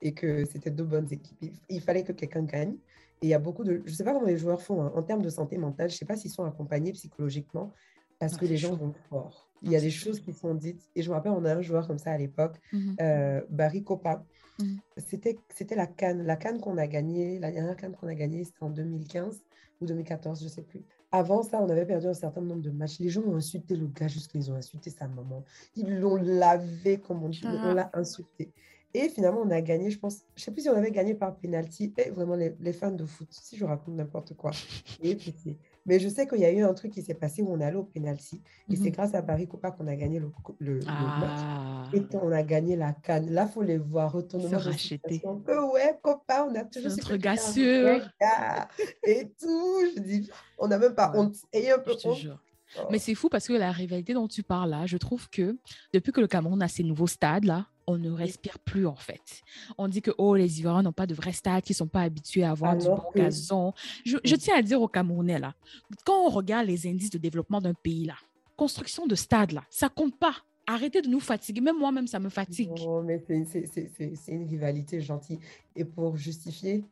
et que c'était deux bonnes équipes. Il fallait que quelqu'un gagne. Et il y a beaucoup de... Je ne sais pas comment les joueurs font hein. en termes de santé mentale. Je ne sais pas s'ils sont accompagnés psychologiquement parce que les gens vont fort. Il y a des choses qui sont dites. Et je me rappelle, on a un joueur comme ça à l'époque, mm-hmm. euh, Barry Copa. Mm-hmm. C'était la canne. La canne qu'on a gagnée, la dernière canne qu'on a gagnée, c'était en 2015 ou 2014, je ne sais plus. Avant ça, on avait perdu un certain nombre de matchs. Les gens ont insulté le gars jusqu'à ils ont insulté sa maman. Ils l'ont lavé, comme on dit, on Ah. l'a insulté. Et finalement, on a gagné, je pense, je ne sais plus si on avait gagné par penalty. Et vraiment, les, les fans de foot, si je raconte n'importe quoi, *laughs* pitié. Mais je sais qu'il y a eu un truc qui s'est passé où on est allé au penalty. Et c'est Mhm. grâce à Barry Copa qu'on a gagné le, le- le match. Ah, Et on a gagné la canne. Là, il faut les voir. Retournement Se racheter. Que ouais, copain, on a toujours notre gars sûr. Et tout. Je dis, on n'a même pas Ouais. honte. Ayez un peu honte. Oh. Mais c'est fou parce que la rivalité dont tu parles là, je trouve que depuis que le Cameroun a ses nouveaux stades là, on ne respire plus en fait. On dit que oh, les Ivoiriens n'ont pas de vrais stades, qu'ils ne sont pas habitués à avoir du bon que- gazon. Je, je tiens à dire aux Camerounais là, quand on regarde les indices de développement d'un pays là, construction de stades là, ça compte pas. Arrêtez de nous fatiguer. Même moi-même, ça me fatigue. Non, mais c'est- une rivalité gentille. Et pour justifier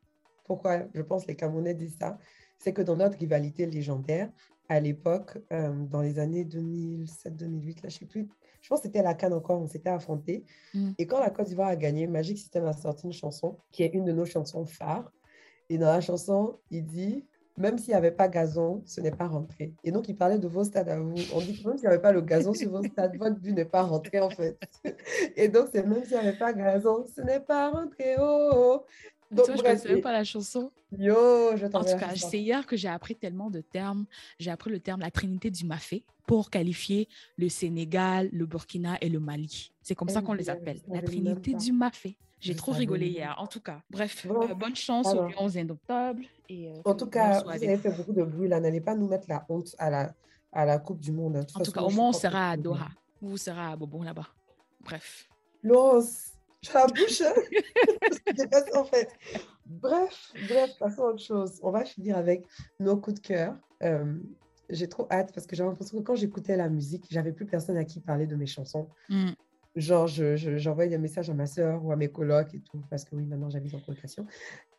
pourquoi je pense les Camerounais disent ça, c'est que dans notre rivalité légendaire, à l'époque, euh, dans les années 2007-2008, là, je sais plus, je pense que c'était la Cannes encore, on s'était affrontés. Mm. Et quand la Côte d'Ivoire a gagné, Magic System a sorti une chanson qui est une de nos chansons phares. Et dans la chanson, il dit même s'il n'y avait pas gazon, ce n'est pas rentré. Et donc, il parlait de vos stades à vous. On dit que même s'il n'y avait pas le gazon sur vos stades, votre but n'est pas rentré, en fait. *laughs* Et donc, c'est même s'il n'y avait pas gazon, ce n'est pas rentré. Oh, oh. Donc, tu vois, je ne connaissais même pas la chanson. yo, je En tout cas, c'est hier que j'ai appris tellement de termes. J'ai appris le terme la trinité du mafé pour qualifier le Sénégal, le Burkina et le Mali. C'est comme ça Eh qu'on les appelle, la trinité du mafé. J'ai trop rigolé hier. En tout cas, bref, Bon, euh, bonne chance alors. au 11 octobre. Et, euh, En tout cas, vous avez fait beaucoup de bruit là. N'allez pas nous mettre la honte à la, à la Coupe du Monde. De toute En tout façon, cas, au moins, on sera à Doha. Vous serez à Bobon là-bas. Bref. Laurence, j'ai la bouche. hein. *laughs* En fait. Bref, bref, passons à autre chose. On va finir avec nos coups de cœur. Euh, j'ai trop hâte parce que j'ai l'impression que quand j'écoutais la musique, j'avais plus personne à qui parler de mes chansons. Mm. Genre, je, je- j'envoyais des messages à ma soeur ou à mes colocs et tout, parce que oui, maintenant j'habite en colocation.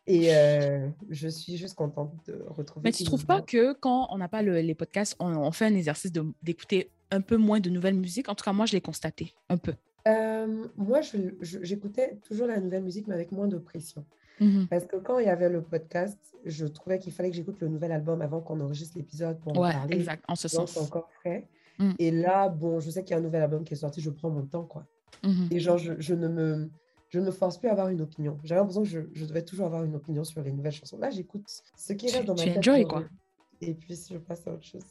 Et euh, je suis juste contente de retrouver. Mais tu tout trouves pas que quand on n'a pas le- les podcasts, on, on fait un exercice d'écouter un peu moins de nouvelles musiques? En tout cas, moi, je l'ai constaté un peu. Euh, moi, j'écoutais toujours la nouvelle musique, mais avec moins de pression. Mhm. Parce que quand il y avait le podcast, je trouvais qu'il fallait que j'écoute le nouvel album avant qu'on enregistre l'épisode pour en Ouais, parler. exact, en ce sens. encore frais. Mm. Et là, bon, je sais qu'il y a un nouvel album qui est sorti, je prends mon temps, quoi. Mhm. Et genre, je, je ne me, je ne me force plus à avoir une opinion. J'avais l'impression que je, je devais toujours avoir une opinion sur les nouvelles chansons. Là, j'écoute ce qui reste dans ma tu tête. enjoy, quoi. Et puis, je passe à autre chose.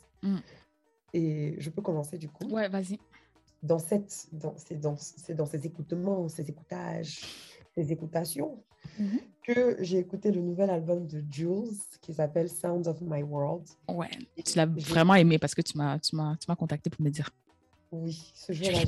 Et je peux commencer, du coup. Ouais, vas-y. Dans, cette, dans, c'est dans, c'est dans ces écoutements, ces écoutages, ces écoutations, Mhm. que j'ai écouté le nouvel album de Jules qui s'appelle Sounds of My World. Ouais, tu l'as vraiment aimé parce que tu m'as, tu m'as, tu m'as contacté pour me dire. Oui, ce jour-là, j'ai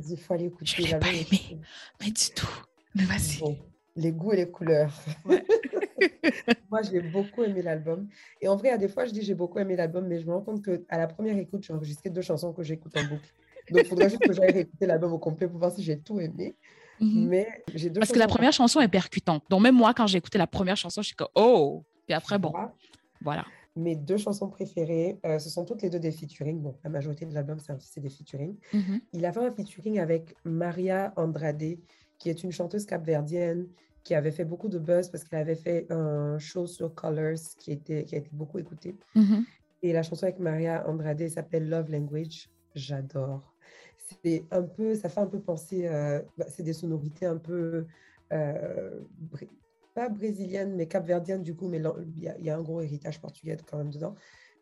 dit, il faut aller écouter. Je l'ai pas aimé. Mais du tout. Mais vas-y. Bon, les goûts et les couleurs. Ouais. *laughs* Moi, j'ai beaucoup aimé l'album. Et en vrai, à des fois, je dis j'ai beaucoup aimé l'album, mais je me rends compte qu'à la première écoute, j'ai enregistré deux chansons que j'écoute en boucle. Donc, il faudrait juste que j'aille réécouter l'album au complet pour voir si j'ai tout aimé. Mhm. Mais j'ai Parce que la première chanson est percutante. Donc même moi, quand j'ai écouté la première chanson, je suis comme oh. Puis après, bon, Voilà. voilà. Mes deux chansons préférées, euh, ce sont toutes les deux des featuring. Bon, la majorité de l'album, c'est des featuring. Mhm. Il a fait un featuring avec Maria Andrade, qui est une chanteuse capverdienne qui avait fait beaucoup de buzz parce qu'elle avait fait un show sur Colors qui, était, qui a été beaucoup écouté. Mhm. Et la chanson avec Maria Andrade s'appelle Love Language. J'adore. C'est un peu, ça fait un peu penser, euh, bah, c'est des sonorités un peu, euh, pas brésiliennes, mais capverdiennes du coup, mais il y, a- y a un gros héritage portugais quand même dedans.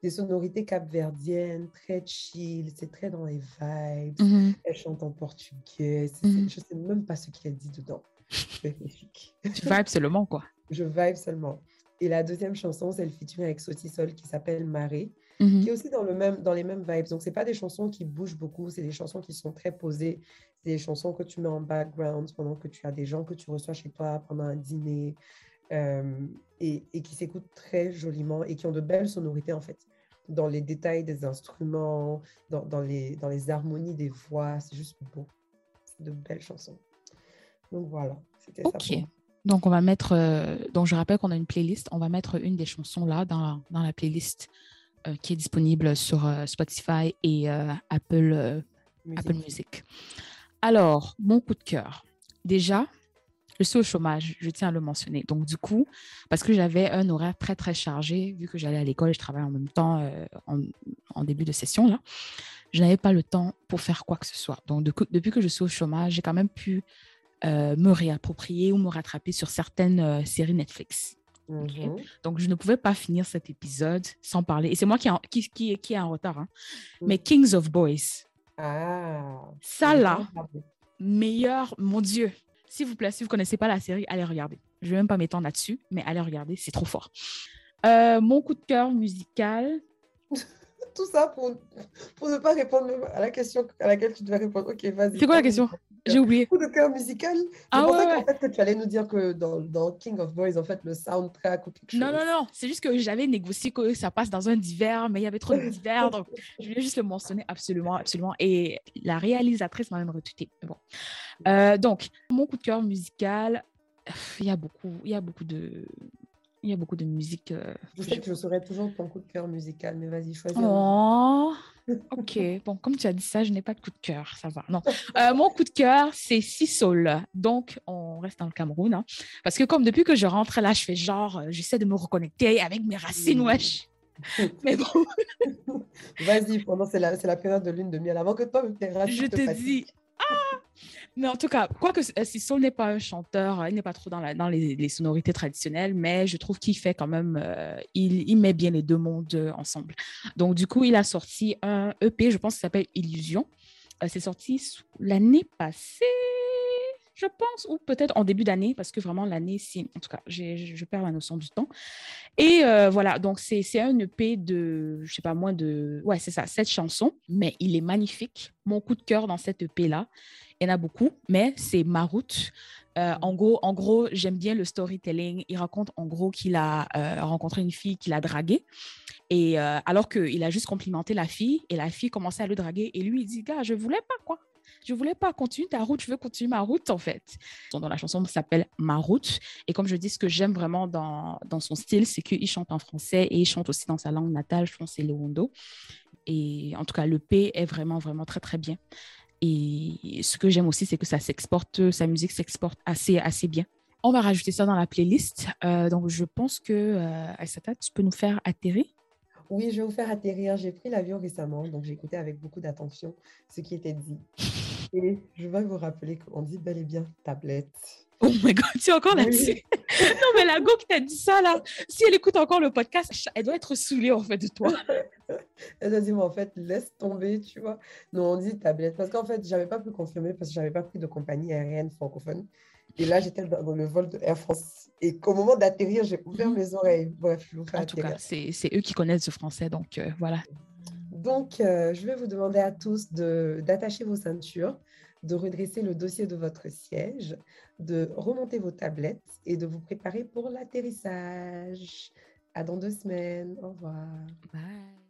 Des sonorités capverdiennes, très chill, c'est très dans les vibes. Mhm. Elle chante en portugais. c'est- Mhm. Je sais même pas ce qu'elle dit dedans. Magnifique. Tu vibes seulement, quoi. Je vibe seulement. Et la deuxième chanson, c'est le featuring avec Sotisol qui s'appelle Marée Mhm. qui est aussi dans, le même, dans les mêmes vibes. Donc, ce pas des chansons qui bougent beaucoup, c'est des chansons qui sont très posées. C'est des chansons que tu mets en background pendant que tu as des gens que tu reçois chez toi pendant un dîner euh, et, et qui s'écoutent très joliment et qui ont de belles sonorités, en fait, dans les détails des instruments, dans, dans les, dans les harmonies des voix. C'est juste beau. C'est de belles chansons. Donc, voilà. C'était ça. Ok. moi. Donc, on va mettre. euh, donc, je rappelle qu'on a une playlist. On va mettre une des chansons là dans la, dans la playlist qui est disponible sur euh, Spotify et euh, Apple, euh, Apple. Music. Alors, mon coup de cœur. Déjà, je suis au chômage, je tiens à le mentionner. Donc, du coup, parce que j'avais un horaire très, très chargé, vu que j'allais à l'école et je travaillais en même temps euh, en, début de session, là, je n'avais pas le temps pour faire quoi que ce soit. Donc, depuis que je suis au chômage, j'ai quand même pu euh, me réapproprier ou me rattraper sur certaines euh, séries Netflix. Mhm. Donc, je ne pouvais pas finir cet épisode sans parler. Et c'est moi qui, qui, qui, qui est en retard. Hein. Mais Kings of Boys. Ah. Ça, là, meilleur, mon Dieu. S'il vous plaît, si vous ne connaissez pas la série, allez regarder. Je ne vais même pas m'étendre là-dessus, mais allez regarder, c'est trop fort. Euh, mon coup de cœur musical. *laughs* Tout ça pour, pour ne pas répondre à la question à laquelle tu devais répondre. Ok, vas-y. C'est quoi la question? J'ai *laughs* oublié. Coup de cœur musical. Ah ouais, ouais. fait, que tu allais nous dire que dans, dans, King of Boys, en fait, le soundtrack ou quelque chose. Non, non, non. C'est juste que j'avais négocié que ça passe dans un divers, mais il y avait trop de divers. donc, *laughs* je voulais juste le mentionner absolument, absolument. Et la réalisatrice m'a même retweeté. Bon. Euh, donc, mon coup de cœur musical, il y a beaucoup, il y a beaucoup de, il y a beaucoup de musique. Euh, je sais que je saurais toujours ton coup de cœur musical, mais vas-y, choisis. Oh, ok. *laughs* Bon, comme tu as dit ça, je n'ai pas de coup de cœur, ça va. Non. Euh, mon coup de cœur, c'est Sisol. Donc, on reste dans le Cameroun. Hein. parce que comme depuis que je rentre là, je fais genre, euh, j'essaie de me reconnecter avec mes racines, wesh. *laughs* Mais bon. Vas-y, pendant c'est la, la période de lune de miel. Avant que toi, tes racines. Je te, dis. Ah mais en tout cas, quoique euh, Sissol n'est pas un chanteur, il n'est pas trop dans, la, dans les, sonorités traditionnelles, mais je trouve qu'il fait quand même, euh, il, met bien les deux mondes euh, ensemble. Donc, du coup, il a sorti un EP, je pense, qui s'appelle Illusion. c'est sorti l'année passée, je pense, ou peut-être en début d'année, parce que vraiment l'année, si, en tout cas, je perds la notion du temps. Et voilà, donc c'est un EP de, je sais pas, moins de, ouais, c'est ça, sept chansons, mais il est magnifique. Mon coup de cœur dans cet EP-là, il y en a beaucoup, mais c'est ma route. Euh, en gros, en gros j'aime bien le storytelling. Il raconte en gros qu'il a euh, rencontré une fille qu'il a draguée. Et euh, alors qu'il a juste complimenté la fille, et la fille commençait à le draguer. Et lui, il dit, gars, je voulais pas, quoi. Je voulais pas continuer ta route, je veux continuer ma route, en fait. Dans la chanson s'appelle Ma route. Et comme je dis, ce que j'aime vraiment dans, dans son style, c'est qu'il chante en français et il chante aussi dans sa langue natale, je pense c'est le. Et en tout cas, le P est vraiment, vraiment très, très bien. Et ce que j'aime aussi, c'est que ça s'exporte, sa musique s'exporte assez, assez bien. On va rajouter ça dans la playlist. Euh, donc, je pense que, euh, Aïsata, tu peux nous faire atterrir. Oui, je vais vous faire atterrir. J'ai pris l'avion récemment, donc j'ai écouté avec beaucoup d'attention ce qui était dit. Et je vais vous rappeler qu'on dit bel et bien tablette. Oh my god, tu es encore là-dessus. *laughs* non, mais la go qui t'a dit ça, là, si elle écoute encore le podcast, elle doit être saoulée, en fait, de toi. *laughs* elle a dit, mais en fait, laisse tomber, tu vois. Non, on dit tablette. Parce qu'en fait, je n'avais pas pu confirmer parce que je n'avais pas pris de compagnie aérienne francophone. Et là, j'étais dans le vol de Air France. Et qu'au moment d'atterrir, j'ai ouvert mhm. mes oreilles. Bref, je vous fais En tout cas, c'est eux qui connaissent le français, donc euh, voilà. Donc, euh, je vais vous demander à tous d'attacher vos ceintures, de redresser le dossier de votre siège, de remonter vos tablettes et de vous préparer pour l'atterrissage. À dans deux semaines. Au revoir. Bye.